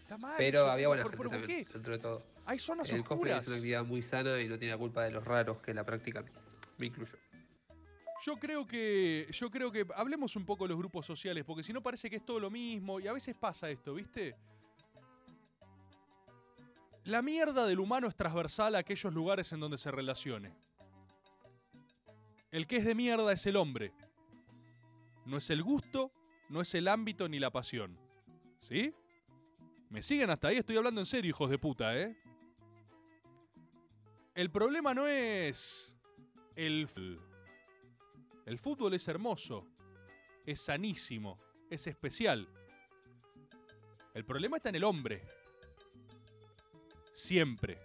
Está mal. Pero eso, había buena ¿por- gente por también, qué? dentro de todo. Hay zonas El oscuras. es una actividad muy sana y no tiene la culpa de los raros que la practican. Me incluyo. Yo creo que. Yo creo que. Hablemos un poco de los grupos sociales, porque si no parece que es todo lo mismo. Y a veces pasa esto, ¿viste? La mierda del humano es transversal a aquellos lugares en donde se relacione. el que es de mierda es el hombre. No es el gusto, no es el ámbito ni la pasión. ¿Sí? ¿Me siguen hasta ahí? Estoy hablando en serio, hijos de puta, ¿eh? El problema no es el... El fútbol es hermoso, es sanísimo, es especial. El problema está en el hombre. Siempre.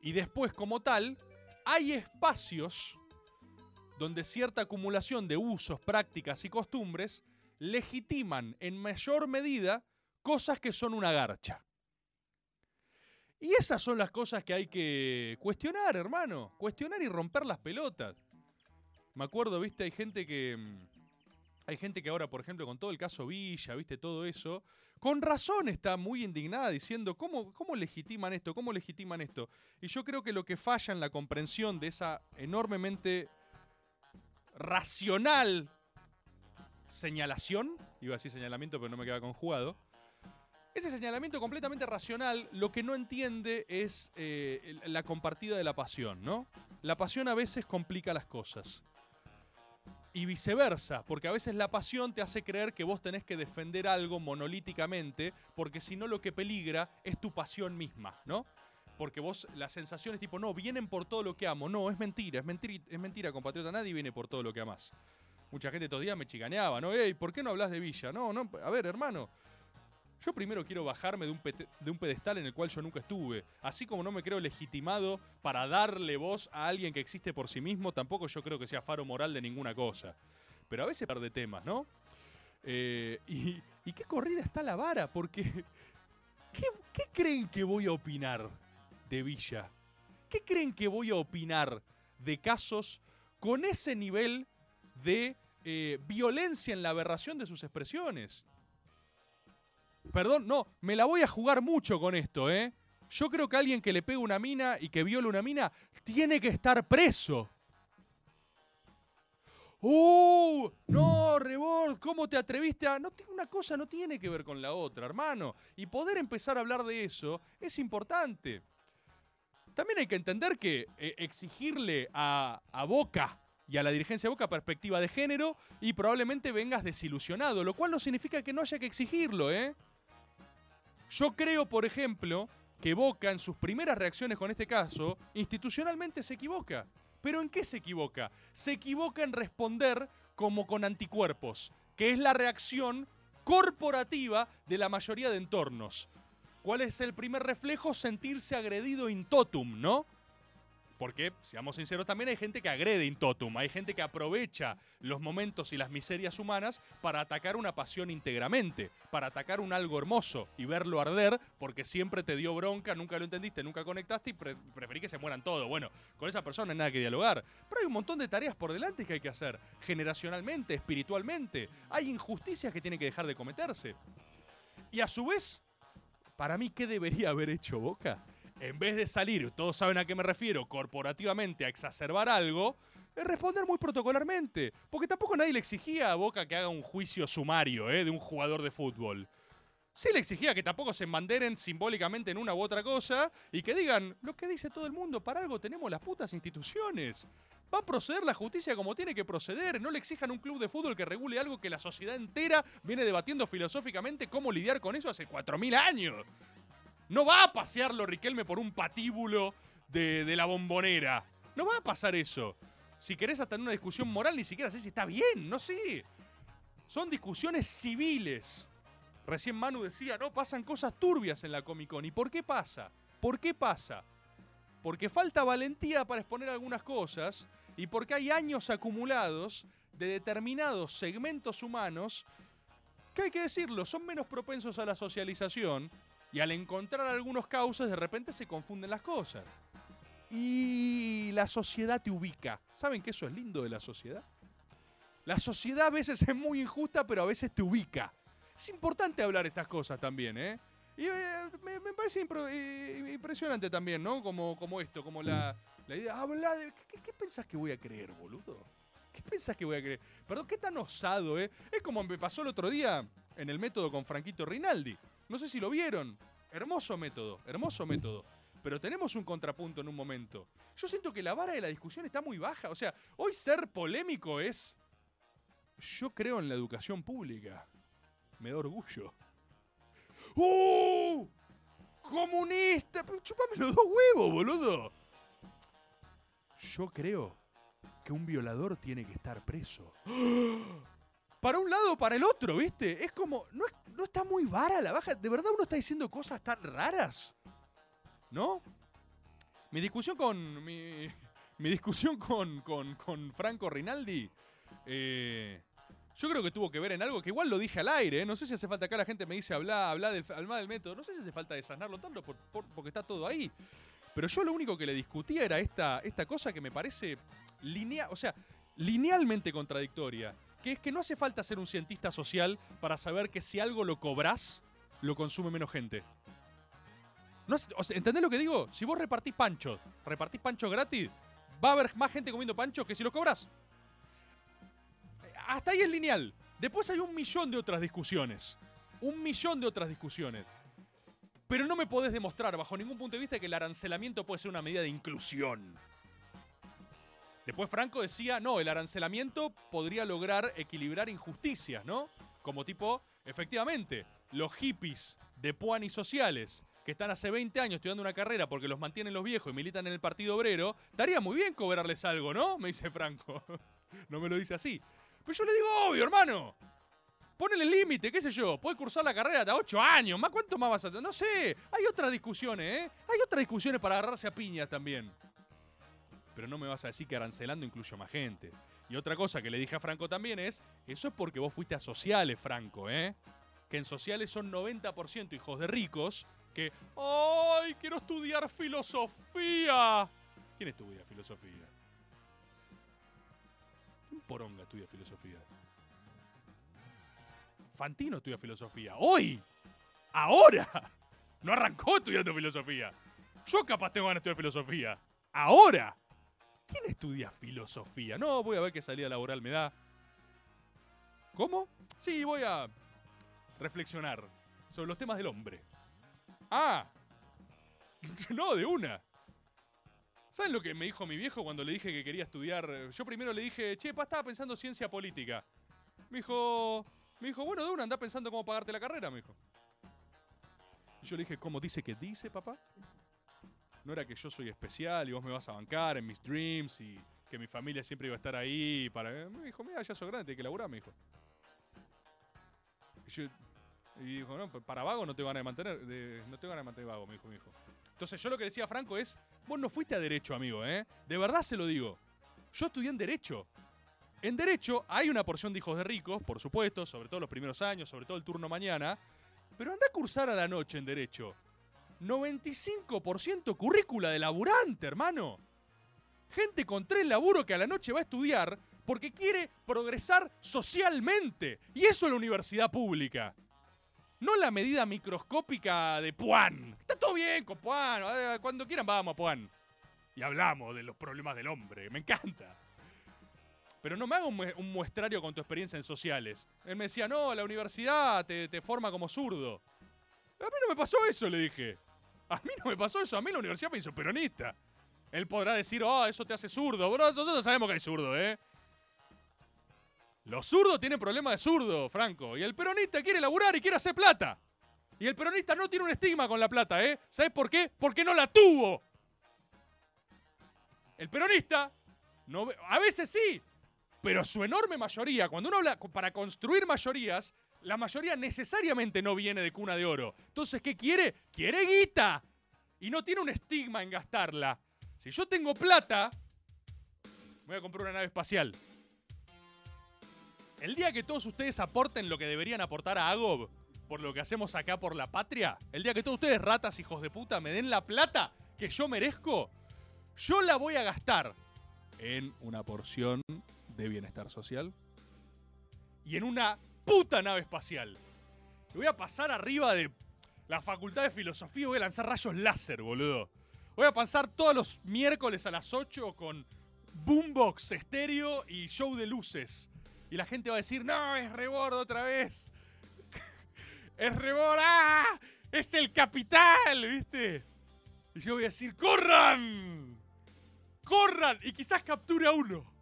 Y después, como tal, hay espacios donde cierta acumulación de usos, prácticas y costumbres legitiman en mayor medida cosas que son una garcha. Y esas son las cosas que hay que cuestionar, hermano. Cuestionar y romper las pelotas. Me acuerdo, viste, hay gente que. mm, Hay gente que ahora, por ejemplo, con todo el caso Villa, viste, todo eso, con razón está muy indignada diciendo, ¿cómo, ¿cómo legitiman esto? ¿Cómo legitiman esto? Y yo creo que lo que falla en la comprensión de esa enormemente racional señalación, iba a decir señalamiento, pero no me queda conjugado, ese señalamiento completamente racional lo que no entiende es eh, la compartida de la pasión, ¿no? La pasión a veces complica las cosas. Y viceversa, porque a veces la pasión te hace creer que vos tenés que defender algo monolíticamente, porque si no lo que peligra es tu pasión misma, ¿no? Porque vos, la sensación es tipo, no, vienen por todo lo que amo. No, es mentira, es mentira, es mentira, compatriota, nadie viene por todo lo que amás. Mucha gente estos días me chicaneaba, ¿no? Ey, ¿por qué no hablas de Villa? No, no, a ver, hermano, yo primero quiero bajarme de un, de un pedestal en el cual yo nunca estuve. Así como no me creo legitimado para darle voz a alguien que existe por sí mismo, tampoco yo creo que sea faro moral de ninguna cosa. Pero a veces de temas, ¿no? Eh, y, qué corrida está la vara, porque ¿qué, qué creen que voy a opinar de Villa? ¿Qué creen que voy a opinar de casos con ese nivel de eh, violencia en la aberración de sus expresiones? Perdón, no, me la voy a jugar mucho con esto, ¿eh? Yo creo que alguien que le pegue una mina y que viole una mina tiene que estar preso. ¡Uh! No, Rebord, ¿cómo te atreviste a.? No, una cosa no tiene que ver con la otra, hermano. Y poder empezar a hablar de eso es importante. También hay que entender que eh, exigirle a, a Boca y a la dirigencia de Boca perspectiva de género y probablemente vengas desilusionado, lo cual no significa que no haya que exigirlo, ¿eh? Yo creo, por ejemplo, que Boca en sus primeras reacciones con este caso, institucionalmente se equivoca. ¿Pero en qué se equivoca? Se equivoca en responder como con anticuerpos, que es la reacción corporativa de la mayoría de entornos. ¿Cuál es el primer reflejo? Sentirse agredido in totum, ¿no? Porque, seamos sinceros, también hay gente que agrede in totum, hay gente que aprovecha los momentos y las miserias humanas para atacar una pasión íntegramente, para atacar un algo hermoso y verlo arder porque siempre te dio bronca, nunca lo entendiste, nunca conectaste y pre- preferí que se mueran todos. Bueno, con esa persona no hay nada que dialogar. Pero hay un montón de tareas por delante que hay que hacer, generacionalmente, espiritualmente. Hay injusticias que tienen que dejar de cometerse. Y a su vez, para mí, ¿qué debería haber hecho Boca? En vez de salir, todos saben a qué me refiero, corporativamente a exacerbar algo, es responder muy protocolarmente. Porque tampoco nadie le exigía a Boca que haga un juicio sumario ¿eh? de un jugador de fútbol. Sí le exigía que tampoco se embanderen simbólicamente en una u otra cosa y que digan lo que dice todo el mundo, para algo tenemos las putas instituciones. Va a proceder la justicia como tiene que proceder. No le exijan un club de fútbol que regule algo que la sociedad entera viene debatiendo filosóficamente cómo lidiar con eso hace 4.000 años. No va a pasearlo Riquelme por un patíbulo de, la bombonera. No va a pasar eso. Si querés hasta en una discusión moral, ni siquiera sé si está bien, no sé. Son discusiones civiles. Recién Manu decía, no, pasan cosas turbias en la Comic Con. ¿Y por qué pasa? ¿Por qué pasa? Porque falta valentía para exponer algunas cosas y porque hay años acumulados de determinados segmentos humanos que hay que decirlo, son menos propensos a la socialización y al encontrar algunos cauces de repente se confunden las cosas. Y la sociedad te ubica. ¿Saben que eso es lindo de la sociedad? La sociedad a veces es muy injusta, pero a veces te ubica. Es importante hablar estas cosas también, ¿eh? Y eh, me, me parece impro- eh, impresionante también, ¿no? Como, como esto, como la, la idea. Habla de. ¿qué, qué pensás que voy a creer, boludo? ¿Qué pensás que voy a creer? Perdón, qué tan osado, ¿eh? Es como me pasó el otro día en el método con Franquito Rinaldi. No sé si lo vieron. Hermoso método, hermoso método. pero tenemos un contrapunto en un momento. Yo siento que la vara de la discusión está muy baja. O sea, hoy ser polémico es. Yo creo en la educación pública. Me da orgullo. ¡Uh! ¡Comunista! Pero Chupame los dos huevos, boludo. Yo creo que un violador tiene que estar preso. Para un lado o para el otro, ¿viste? Es como. No, no está muy vara la baja. ¿De verdad uno está diciendo cosas tan raras? ¿No? Mi discusión con. Mi, mi discusión con, con, con Franco Rinaldi. eh, yo creo que tuvo que ver en algo que igual lo dije al aire. ¿eh? No sé si hace falta acá la gente me dice hablar, hablar del, hablar del método. No sé si hace falta desasnarlo tanto por- por- porque está todo ahí. Pero yo lo único que le discutía era esta, esta cosa que me parece lineal, o sea, linealmente contradictoria. Que es que no hace falta ser un cientista social para saber que si algo lo cobras, lo consume menos gente. No, ¿Entendés lo que digo? Si vos repartís panchos, repartís panchos gratis, va a haber más gente comiendo panchos que si los cobras. Hasta ahí es lineal. Después hay un millón de otras discusiones. Un millón de otras discusiones. Pero no me podés demostrar bajo ningún punto de vista que el arancelamiento puede ser una medida de inclusión. Después Franco decía, no, el arancelamiento podría lograr equilibrar injusticias, ¿no? Como tipo, efectivamente, los hippies de Puan y sociales que están hace 20 años estudiando una carrera porque los mantienen los viejos y militan en el Partido Obrero, estaría muy bien cobrarles algo, ¿no? Me dice Franco. no me lo dice así. Pero yo le digo, obvio, hermano. Ponele el límite, qué sé yo. Puedes cursar la carrera hasta 8 años. ¿Más cuánto más vas a No sé. Hay otras discusiones, ¿eh? Hay otras discusiones para agarrarse a piñas también. Pero no me vas a decir que arancelando incluyo más gente. Y otra cosa que le dije a Franco también es, eso es porque vos fuiste a sociales, Franco, ¿eh? Que en sociales son 90% hijos de ricos que, ¡ay, quiero estudiar filosofía! ¿Quién estudia filosofía? ¿Quién poronga estudia filosofía? Fantino estudia filosofía. ¡Hoy! ¡Ahora! No arrancó estudiando filosofía. Yo capaz tengo ganas de estudiar filosofía. ¡Ahora! ¿Quién estudia filosofía? No, voy a ver qué salida laboral me da. ¿Cómo? Sí, voy a reflexionar sobre los temas del hombre. Ah, no, de una. ¿Saben lo que me dijo mi viejo cuando le dije que quería estudiar? Yo primero le dije, che, pa, estaba pensando ciencia política. Me dijo, me dijo, bueno, de una, anda pensando cómo pagarte la carrera, me dijo. Y yo le dije, ¿cómo dice que dice, papá? No era que yo soy especial y vos me vas a bancar en mis dreams y que mi familia siempre iba a estar ahí para... Me dijo, mira, ya sos grande, hay que laburar, me dijo. Y, yo- dijo, no, para vago no te van a mantener, no te van a mantener vago, me dijo mi hijo. Entonces yo lo que decía a Franco es, vos no fuiste a Derecho, amigo, ¿eh? De verdad se lo digo. Yo estudié en Derecho. En Derecho hay una porción de hijos de ricos, por supuesto, sobre todo los primeros años, sobre todo el turno mañana, pero anda a cursar a la noche en Derecho. 95% currícula de laburante, hermano. Gente con tres laburos que a la noche va a estudiar porque quiere progresar socialmente. Y eso es la universidad pública. No la medida microscópica de Puan. Está todo bien con Puan. eh, Cuando quieran vamos a Puan. Y hablamos de los problemas del hombre. Me encanta. Pero no me haga un, mue- un muestrario con tu experiencia en sociales. Él me decía, no, la universidad te, te forma como zurdo. A mí no me pasó eso, le dije. A mí no me pasó eso. A mí la universidad me hizo peronista. Él podrá decir, oh, eso te hace zurdo. Bro, nosotros sabemos que hay zurdo, ¿eh? Los zurdos tienen problemas de zurdo, Franco. Y el peronista quiere laburar y quiere hacer plata. Y el peronista no tiene un estigma con la plata, ¿eh? ¿Sabes por qué? Porque no la tuvo. El peronista, no, a veces sí, pero su enorme mayoría, cuando uno habla para construir mayorías, la mayoría necesariamente no viene de cuna de oro. Entonces, ¿qué quiere? Quiere guita. Y no tiene un estigma en gastarla. Si yo tengo plata, voy a comprar una nave espacial. El día que todos ustedes aporten lo que deberían aportar a Agob por lo que hacemos acá por la patria, el día que todos ustedes, ratas, hijos de puta, me den la plata que yo merezco, yo la voy a gastar en una porción de bienestar social y en una puta nave espacial. Voy a pasar arriba de la facultad de filosofía y voy a lanzar rayos láser, boludo. Voy a pasar todos los miércoles a las 8 con boombox estéreo y show de luces. Y la gente va a decir, no, es rebordo otra vez. es rebordo, ¡ah! Es el capital, ¿viste? Y yo voy a decir, ¡corran! ¡Corran! Y quizás capture a uno.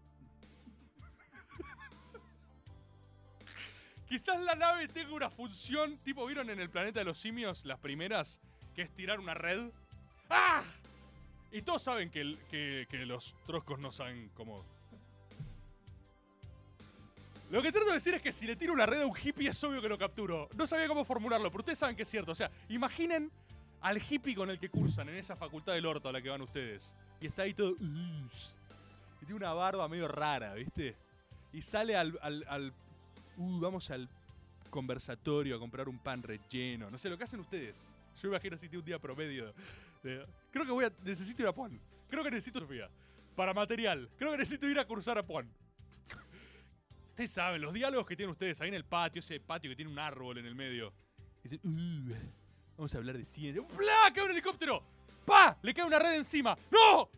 Quizás la nave tenga una función, tipo, ¿vieron en el planeta de los simios las primeras? Que es tirar una red. ¡Ah! Y todos saben que, los troscos no saben cómo. Lo que trato de decir es que si le tiro una red a un hippie es obvio que lo capturo. No sabía cómo formularlo, pero ustedes saben que es cierto. O sea, imaginen al hippie con el que cursan en esa facultad del orto a la que van ustedes. Y está ahí todo. Y tiene una barba medio rara, ¿viste? Y sale al. al, al- uh, vamos al conversatorio a comprar un pan relleno. No sé, lo que hacen ustedes. Yo imagino así un día promedio. creo que voy a. Necesito ir a Puan. Creo que necesito Sofía. Para material. Creo que necesito ir a cursar a Puan. Ustedes saben, los diálogos que tienen ustedes ahí en el patio, ese patio que tiene un árbol en el medio. Dicen, "Uh, vamos a hablar de ciencia. ¡Bla! ¡Cae un helicóptero! ¡Pa! Le cae una red encima. ¡No!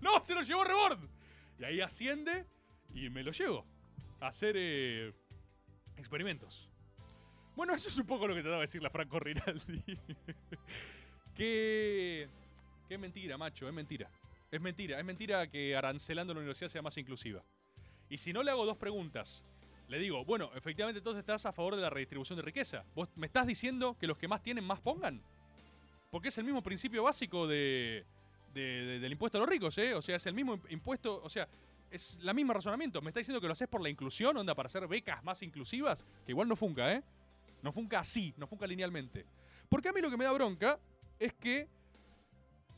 ¡No! ¡Se lo llevó Rebord! Y ahí asciende y me lo llevo. Hacer eh, experimentos. Bueno, eso es un poco lo que trataba de decir la Franco Rinaldi. que. Que mentira, macho, es mentira. Es mentira, es mentira que arancelando la universidad sea más inclusiva. Y si no le hago dos preguntas, le digo, bueno, efectivamente entonces estás a favor de la redistribución de riqueza. ¿Vos me estás diciendo que los que más tienen más pongan? Porque es el mismo principio básico de, de- de- del impuesto a los ricos, ¿eh? O sea, es el mismo imp- impuesto, o sea, es la misma razonamiento. ¿Me está diciendo que lo haces por la inclusión, onda, para hacer becas más inclusivas? Que igual no funca, ¿eh? No funca así, no funca linealmente. Porque a mí lo que me da bronca es que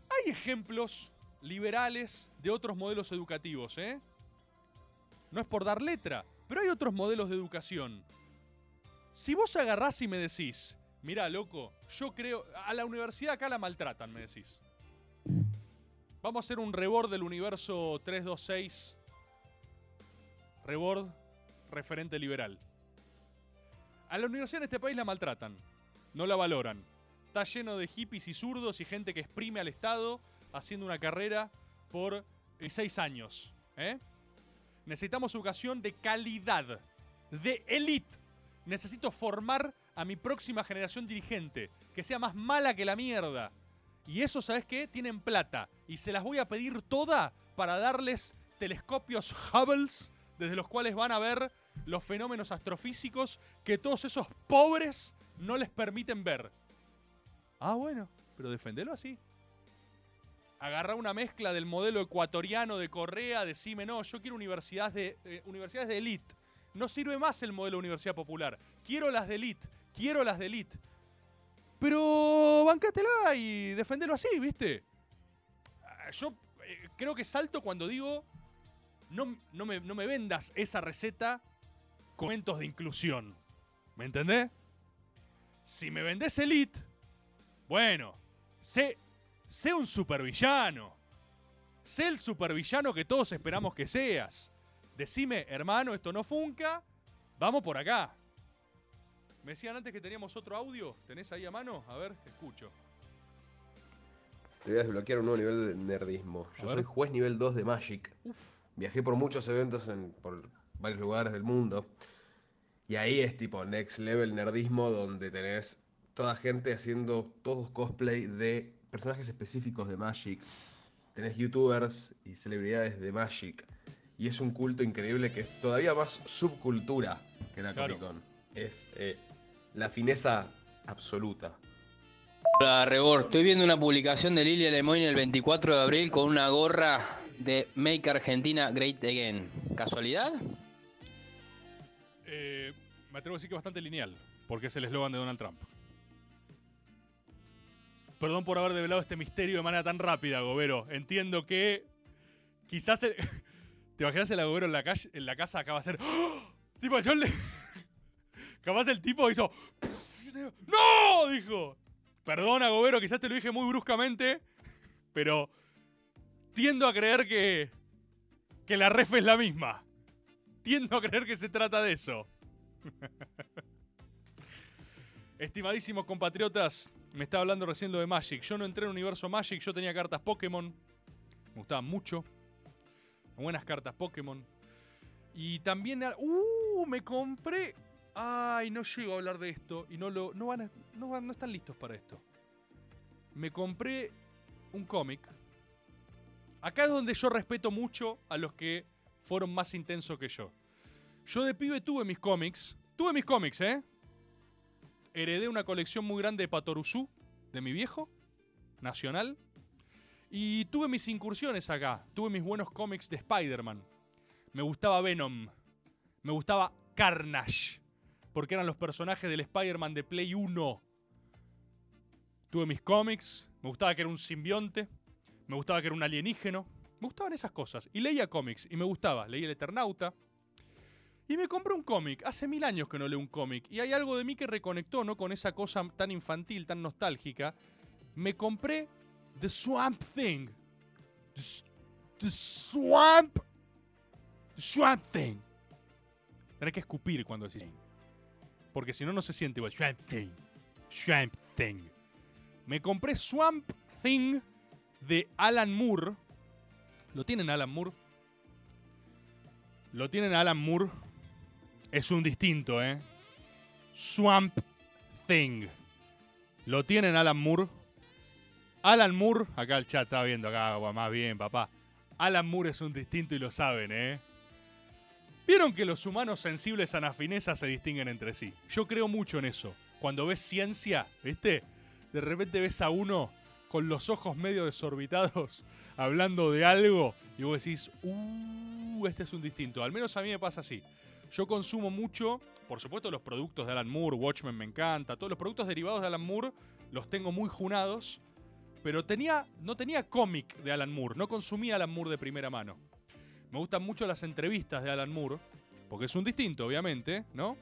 hay ejemplos liberales de otros modelos educativos, ¿eh? No es por dar letra, pero hay otros modelos de educación. Si vos agarrás y me decís, mira, loco, yo creo, a la universidad acá la maltratan, me decís. Vamos a hacer un rebord del universo 326. Rebord referente liberal. A la universidad en este país la maltratan, no la valoran. Está lleno de hippies y zurdos y gente que exprime al Estado haciendo una carrera por eh, seis años. ¿eh? Necesitamos educación de calidad, de elite. Necesito formar a mi próxima generación dirigente, que sea más mala que la mierda. Y eso, ¿sabes qué? Tienen plata. Y se las voy a pedir toda para darles telescopios Hubbles, desde los cuales van a ver los fenómenos astrofísicos que todos esos pobres no les permiten ver. Ah, bueno, pero defendelo así. Agarra una mezcla del modelo ecuatoriano de Correa, decime, no, yo quiero universidades de, eh, universidades de elite. No sirve más el modelo universidad popular. Quiero las de elite, quiero las de elite. Pero bancátela y defendelo así, ¿viste? Ah, Yo eh, creo que salto cuando digo, no, no, me, no me vendas esa receta con momentos de inclusión. ¿Me entendés? Si me vendés elite, bueno, sé, sé un supervillano. Sé el supervillano que todos esperamos que seas. Decime, hermano, esto no funca, vamos por acá. Me decían antes que teníamos otro audio. ¿Tenés ahí a mano? A ver, escucho. Te voy a desbloquear un nuevo nivel de nerdismo. Yo soy juez nivel 2 de Magic. Viajé por muchos eventos en, por varios lugares del mundo. Y ahí es tipo next level nerdismo donde tenés toda gente haciendo todos cosplay de personajes específicos de Magic. Tenés youtubers y celebridades de Magic. Y es un culto increíble que es todavía más subcultura que la Claro. Comic Con. Es eh, la fineza absoluta. Hola, Rebor. Estoy viendo una publicación de Lilia Lemoyne el 24 de abril con una gorra de Make Argentina Great Again. ¿Casualidad? Eh, me atrevo a decir que bastante lineal, porque es el eslogan de Donald Trump. Perdón por haber develado este misterio de manera tan rápida, Gobero. Entiendo que quizás... el- ¿Te imaginas el Agobero en la, calle, en la casa acaba de ser... ¡Oh! Tipo, yo le... Capaz el tipo hizo... ¡No! Dijo. Perdona, Gobero, quizás te lo dije muy bruscamente, pero tiendo a creer que... Que la ref es la misma. Tiendo a creer que se trata de eso. Estimadísimos compatriotas, me estaba hablando recién lo de Magic. Yo no entré en el universo Magic, yo tenía cartas Pokémon. Me gustaban mucho. Buenas cartas Pokémon. Y también. ¡Uh! Me compré. Ay, no llego a hablar de esto. Y no lo. No van no, van- no están listos para esto. Me compré un cómic. Acá es donde yo respeto mucho a los que fueron más intensos que yo. Yo de pibe tuve mis cómics. Tuve mis cómics, ¿eh? Heredé una colección muy grande de Patoruzú, de mi viejo, nacional. Y tuve mis incursiones acá. Tuve mis buenos cómics de Spider-Man. Me gustaba Venom. Me gustaba Carnage. Porque eran los personajes del Spider-Man de Play 1. Tuve mis cómics. Me gustaba que era un simbionte. Me gustaba que era un alienígeno. Me gustaban esas cosas. Y leía cómics. Y me gustaba. Leí El Eternauta. Y me compré un cómic. Hace mil años que no leo un cómic. Y hay algo de mí que reconectó, ¿no? Con esa cosa tan infantil, tan nostálgica. Me compré The Swamp Thing. The, the Swamp. The Swamp Thing. Tenés que escupir cuando decís. Porque si no, no se siente igual. Swamp Thing. Swamp Thing. Me compré Swamp Thing de Alan Moore. ¿Lo tienen Alan Moore? Lo tienen Alan Moore. Es un distinto, ¿eh? Swamp Thing. Lo tienen Alan Moore. Alan Moore, acá el chat está viendo acá, más bien, papá. Alan Moore es un distinto y lo saben, ¿eh? Vieron que los humanos sensibles a la fineza se distinguen entre sí. Yo creo mucho en eso. Cuando ves ciencia, ¿viste? De repente ves a uno con los ojos medio desorbitados hablando de algo y vos decís, uh, este es un distinto. Al menos a mí me pasa así. Yo consumo mucho, por supuesto, los productos de Alan Moore, Watchmen me encanta, todos los productos derivados de Alan Moore los tengo muy junados, pero tenía, no tenía cómic de Alan Moore, no consumía Alan Moore de primera mano. Me gustan mucho las entrevistas de Alan Moore, porque es un distinto, obviamente, ¿no?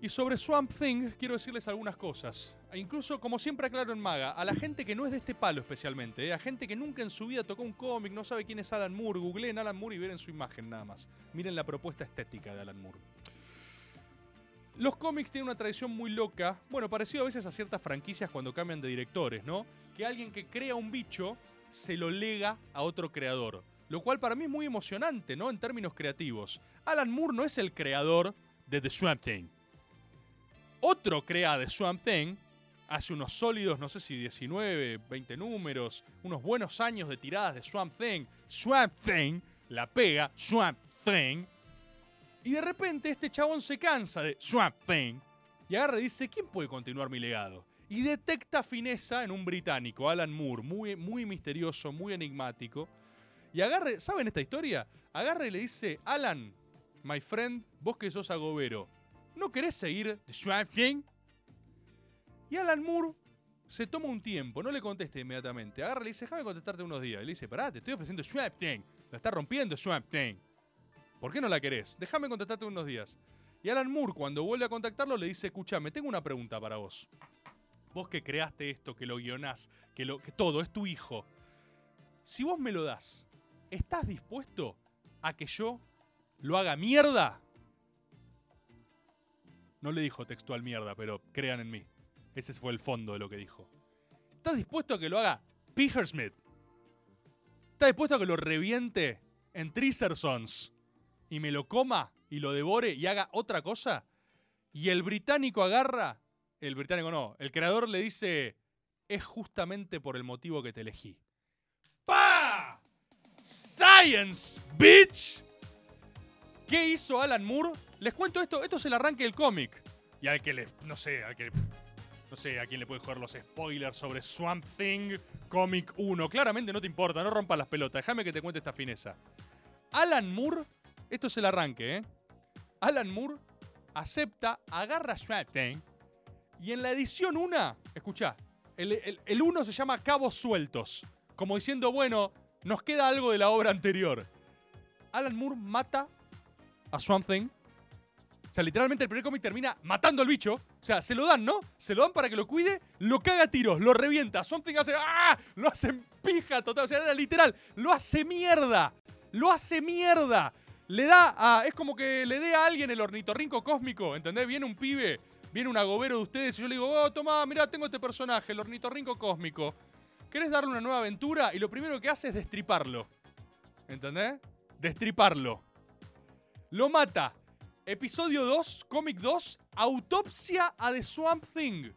Y sobre Swamp Thing quiero decirles algunas cosas. Incluso, como siempre aclaro en Maga, a la gente que no es de este palo especialmente, ¿eh? a gente que nunca en su vida tocó un cómic, no sabe quién es Alan Moore, googleen Alan Moore y miren su imagen nada más. Miren la propuesta estética de Alan Moore. Los cómics tienen una tradición muy loca, bueno, parecido a veces a ciertas franquicias cuando cambian de directores, ¿no? Que alguien que crea un bicho se lo lega a otro creador. Lo cual para mí es muy emocionante, ¿no? En términos creativos. Alan Moore no es el creador de The Swamp Thing. Otro crea The Swamp Thing, hace unos sólidos, no sé si 19, 20 números, unos buenos años de tiradas de Swamp Thing. Swamp Thing, la pega, Swamp Thing. Y de repente este chabón se cansa de Swamp Thing y agarra y dice, ¿quién puede continuar mi legado? Y detecta fineza en un británico, Alan Moore, muy, muy misterioso, muy enigmático. Y agarre, ¿saben esta historia? Agarra y le dice, Alan, my friend, vos que sos agobero, ¿no querés seguir The Swamp Thing? Y Alan Moore se toma un tiempo, no le contesta inmediatamente. Agarra y le dice, déjame contestarte unos días. Y le dice, pará, te estoy ofreciendo Swamp Thing. La está rompiendo Swamp. ¿Por qué no la querés? Déjame contestarte unos días. Y Alan Moore, cuando vuelve a contactarlo, le dice, escúchame, tengo una pregunta para vos. Vos que creaste esto, que lo guionás, que, lo, que todo, es tu hijo. Si vos me lo das, ¿estás dispuesto a que yo lo haga mierda? No le dijo textual mierda, pero crean en mí. Ese fue el fondo de lo que dijo. ¿Estás dispuesto a que lo haga Peter? ¿Estás dispuesto a que lo reviente en Treasersons y me lo coma y lo devore y haga otra cosa? Y el británico agarra, el británico no, el creador le dice, es justamente por el motivo que te elegí. ¡Pa! ¡Science, bitch! ¿Qué hizo Alan Moore? Les cuento esto, esto es el arranque del cómic. Y al que le, no sé, al que, no sé a quién le puede joder los spoilers sobre Swamp Thing Comic 1. Claramente no te importa, no rompas las pelotas, déjame que te cuente esta fineza. Alan Moore, esto es el arranque, ¿eh? Alan Moore acepta, agarra Swamp Thing y en la edición 1, escucha, el 1 se llama Cabos Sueltos. Como diciendo, bueno, nos queda algo de la obra anterior. Alan Moore mata a Swamp Thing. O sea, literalmente el primer cómic termina matando al bicho. O sea, se lo dan, ¿no? Se lo dan para que lo cuide, lo caga a tiros, lo revienta. Swamp Thing hace ¡Ah! Lo hace en pija total. O sea, era literal. Lo hace mierda. Lo hace mierda. Le da a. Es como que le dé a alguien el ornitorrinco cósmico. ¿Entendés? Viene un pibe, viene un agobero de ustedes y yo le digo, oh, toma, mira, tengo este personaje, el ornitorrinco cósmico. ¿Querés darle una nueva aventura? Y lo primero que hace es destriparlo. ¿Entendés? Destriparlo. Lo mata. Episodio 2, cómic 2, autopsia a The Swamp Thing.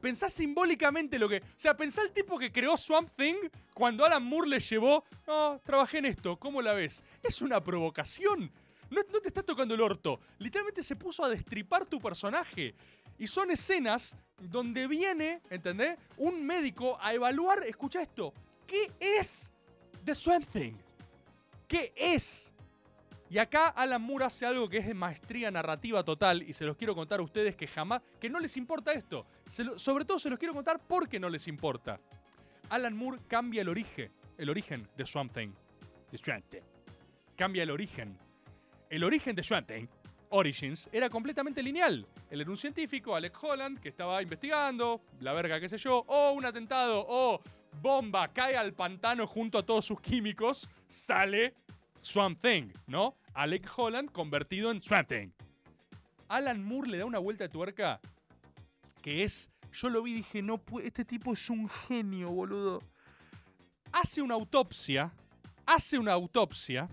pensá simbólicamente lo que. O sea, pensá el tipo que creó Swamp Thing cuando Alan Moore le llevó. No, trabajé en esto, ¿cómo la ves? Es una provocación. No, no te está tocando el orto. Literalmente se puso a destripar tu personaje. Y son escenas donde viene, ¿entendés? Un médico a evaluar, escucha esto, ¿qué es The Swamp Thing? ¿Qué es? Y acá Alan Moore hace algo que es de maestría narrativa total y se los quiero contar a ustedes que jamás, que no les importa esto. Lo- sobre todo se los quiero contar porque no les importa. Alan Moore cambia el origen, el origen de Swamp Thing. De. Cambia el origen. El origen de Swamp Thing, Origins, era completamente lineal. Él era un científico, Alec Holland, que estaba investigando, la verga qué sé yo, o un atentado, o bomba, cae al pantano junto a todos sus químicos, sale Swamp Thing, ¿no? Alec Holland convertido en Swamp Thing. Alan Moore le da una vuelta de tuerca que es. Yo lo vi y dije, no. Este tipo es un genio, boludo. Hace una autopsia. Hace una autopsia.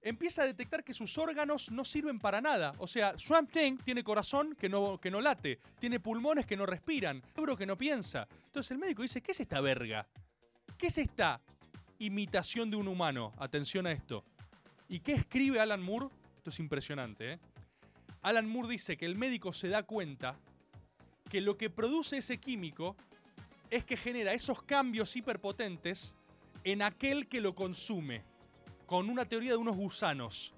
Empieza a detectar que sus órganos no sirven para nada. O sea, Swamp Thing tiene corazón que no, que no late, tiene pulmones que no respiran, cerebro que no piensa. Entonces el médico dice: ¿Qué es esta verga? ¿Qué es esta imitación de un humano? Atención a esto. ¿Y qué escribe Alan Moore? Esto es impresionante, ¿eh? Alan Moore dice que el médico se da cuenta que lo que produce ese químico es que genera esos cambios hiperpotentes en aquel que lo consume, con una teoría de unos gusanos.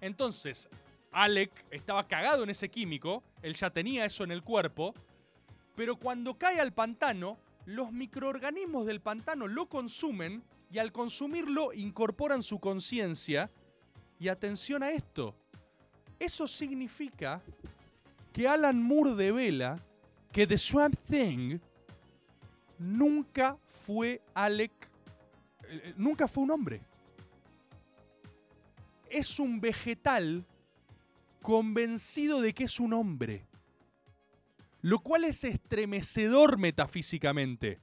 Entonces, Alec estaba cagado en ese químico, él ya tenía eso en el cuerpo, pero cuando cae al pantano, los microorganismos del pantano lo consumen y al consumirlo incorporan su conciencia. Y atención a esto, eso significa que Alan Moore devela que The Swamp Thing nunca fue Alec, eh, eh, nunca fue un hombre. Es un vegetal convencido de que es un hombre. Lo cual es estremecedor metafísicamente.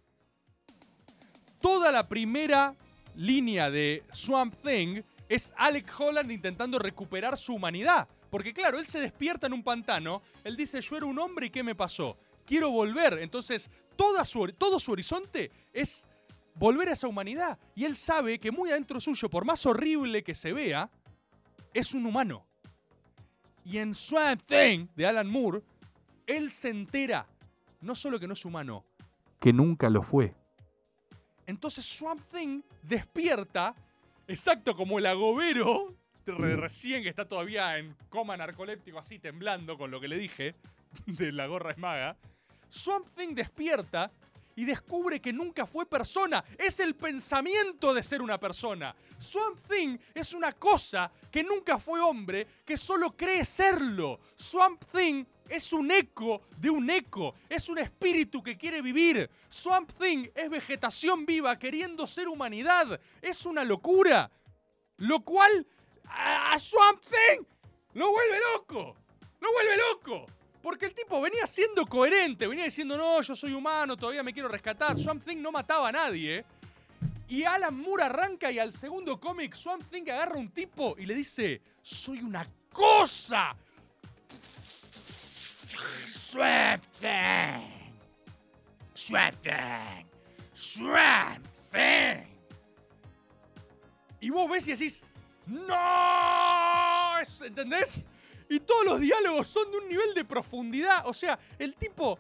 Toda la primera línea de Swamp Thing es Alec Holland intentando recuperar su humanidad. Porque claro, él se despierta en un pantano, él dice, yo era un hombre y ¿qué me pasó? Quiero volver. Entonces, toda su, todo su horizonte es volver a esa humanidad. Y él sabe que muy adentro suyo, por más horrible que se vea, es un humano. Y en Swamp Thing de Alan Moore, él se entera, no solo que no es humano, que nunca lo fue. Entonces Swamp Thing despierta, exacto como el agobero, re- recién que está todavía en coma narcoléptico, así temblando con lo que le dije, de la gorra es maga. Swamp Thing despierta y descubre que nunca fue persona. Es el pensamiento de ser una persona. Swamp Thing es una cosa que nunca fue hombre, que solo cree serlo. Swamp Thing es un eco de un eco. Es un espíritu que quiere vivir. Swamp Thing es vegetación viva queriendo ser humanidad. Es una locura. Lo cual a Swamp Thing lo vuelve loco. Lo vuelve loco. Porque el tipo venía siendo coherente, venía diciendo, no, yo soy humano, todavía me quiero rescatar. Swamp Thing no mataba a nadie. ¿eh? Y Alan Moore arranca y al segundo cómic Swamp Thing agarra a un tipo y le dice, soy una cosa. Swamp Thing. Swamp Thing. Swamp Thing. Y vos ves y decís, ¡No! ¿Entendés? Y todos los diálogos son de un nivel de profundidad. O sea, el tipo.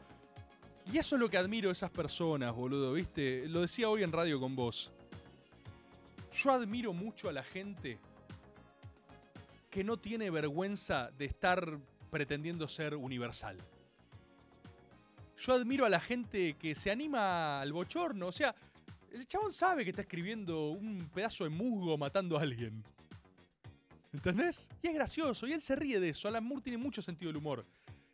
Y eso es lo que admiro de esas personas, boludo, ¿viste? Lo decía hoy en radio con vos. Yo admiro mucho a la gente que no tiene vergüenza de estar pretendiendo ser universal. Yo admiro a la gente que se anima al bochorno. O sea, el chabón sabe que está escribiendo un pedazo de musgo matando a alguien. ¿Entendés? Y es gracioso, y él se ríe de eso. Alan Moore tiene mucho sentido del humor.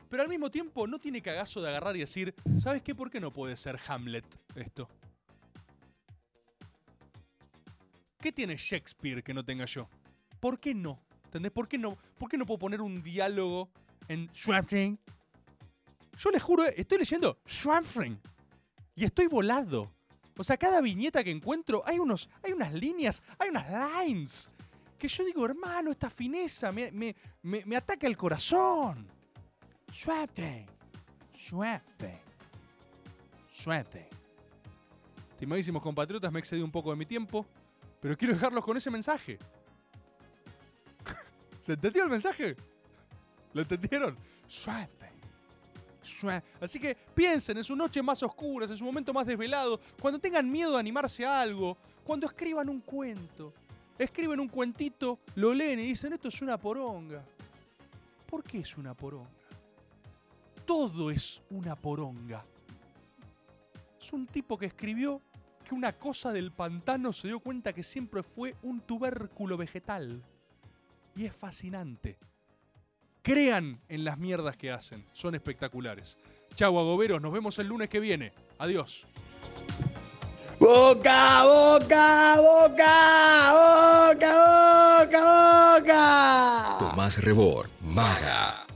Pero al mismo tiempo no tiene cagazo de agarrar y decir, ¿sabes qué? ¿Por qué no puede ser Hamlet esto? ¿Qué tiene Shakespeare que no tenga yo? ¿Por qué no? ¿Entendés? ¿Por qué no? ¿Por qué no puedo poner un diálogo en Swamp? Yo les juro, estoy leyendo Swamp y estoy volado. O sea, cada viñeta que encuentro hay, unos, hay unas líneas, hay unas lines que yo digo, hermano, esta fineza me, me, me, me ataca el corazón. Swamp Thing. Swamp. Estimadísimos compatriotas, me he excedido un poco de mi tiempo, pero quiero dejarlos con ese mensaje. ¿Se entendió el mensaje? ¿Lo entendieron? Suerte. Suerte. Así que piensen en sus noches más oscuras, en su momento más desvelado, cuando tengan miedo de animarse a algo, cuando escriban un cuento. Escriben un cuentito, lo leen y dicen, esto es una poronga. ¿Por qué es una poronga? Todo es una poronga. Es un tipo que escribió que una cosa del pantano se dio cuenta que siempre fue un tubérculo vegetal. Y es fascinante. Crean en las mierdas que hacen. Son espectaculares. Chau, agoberos. Nos vemos el lunes que viene. Adiós. Boca, boca, boca, boca, boca, boca. Tomás Rebor, Maga.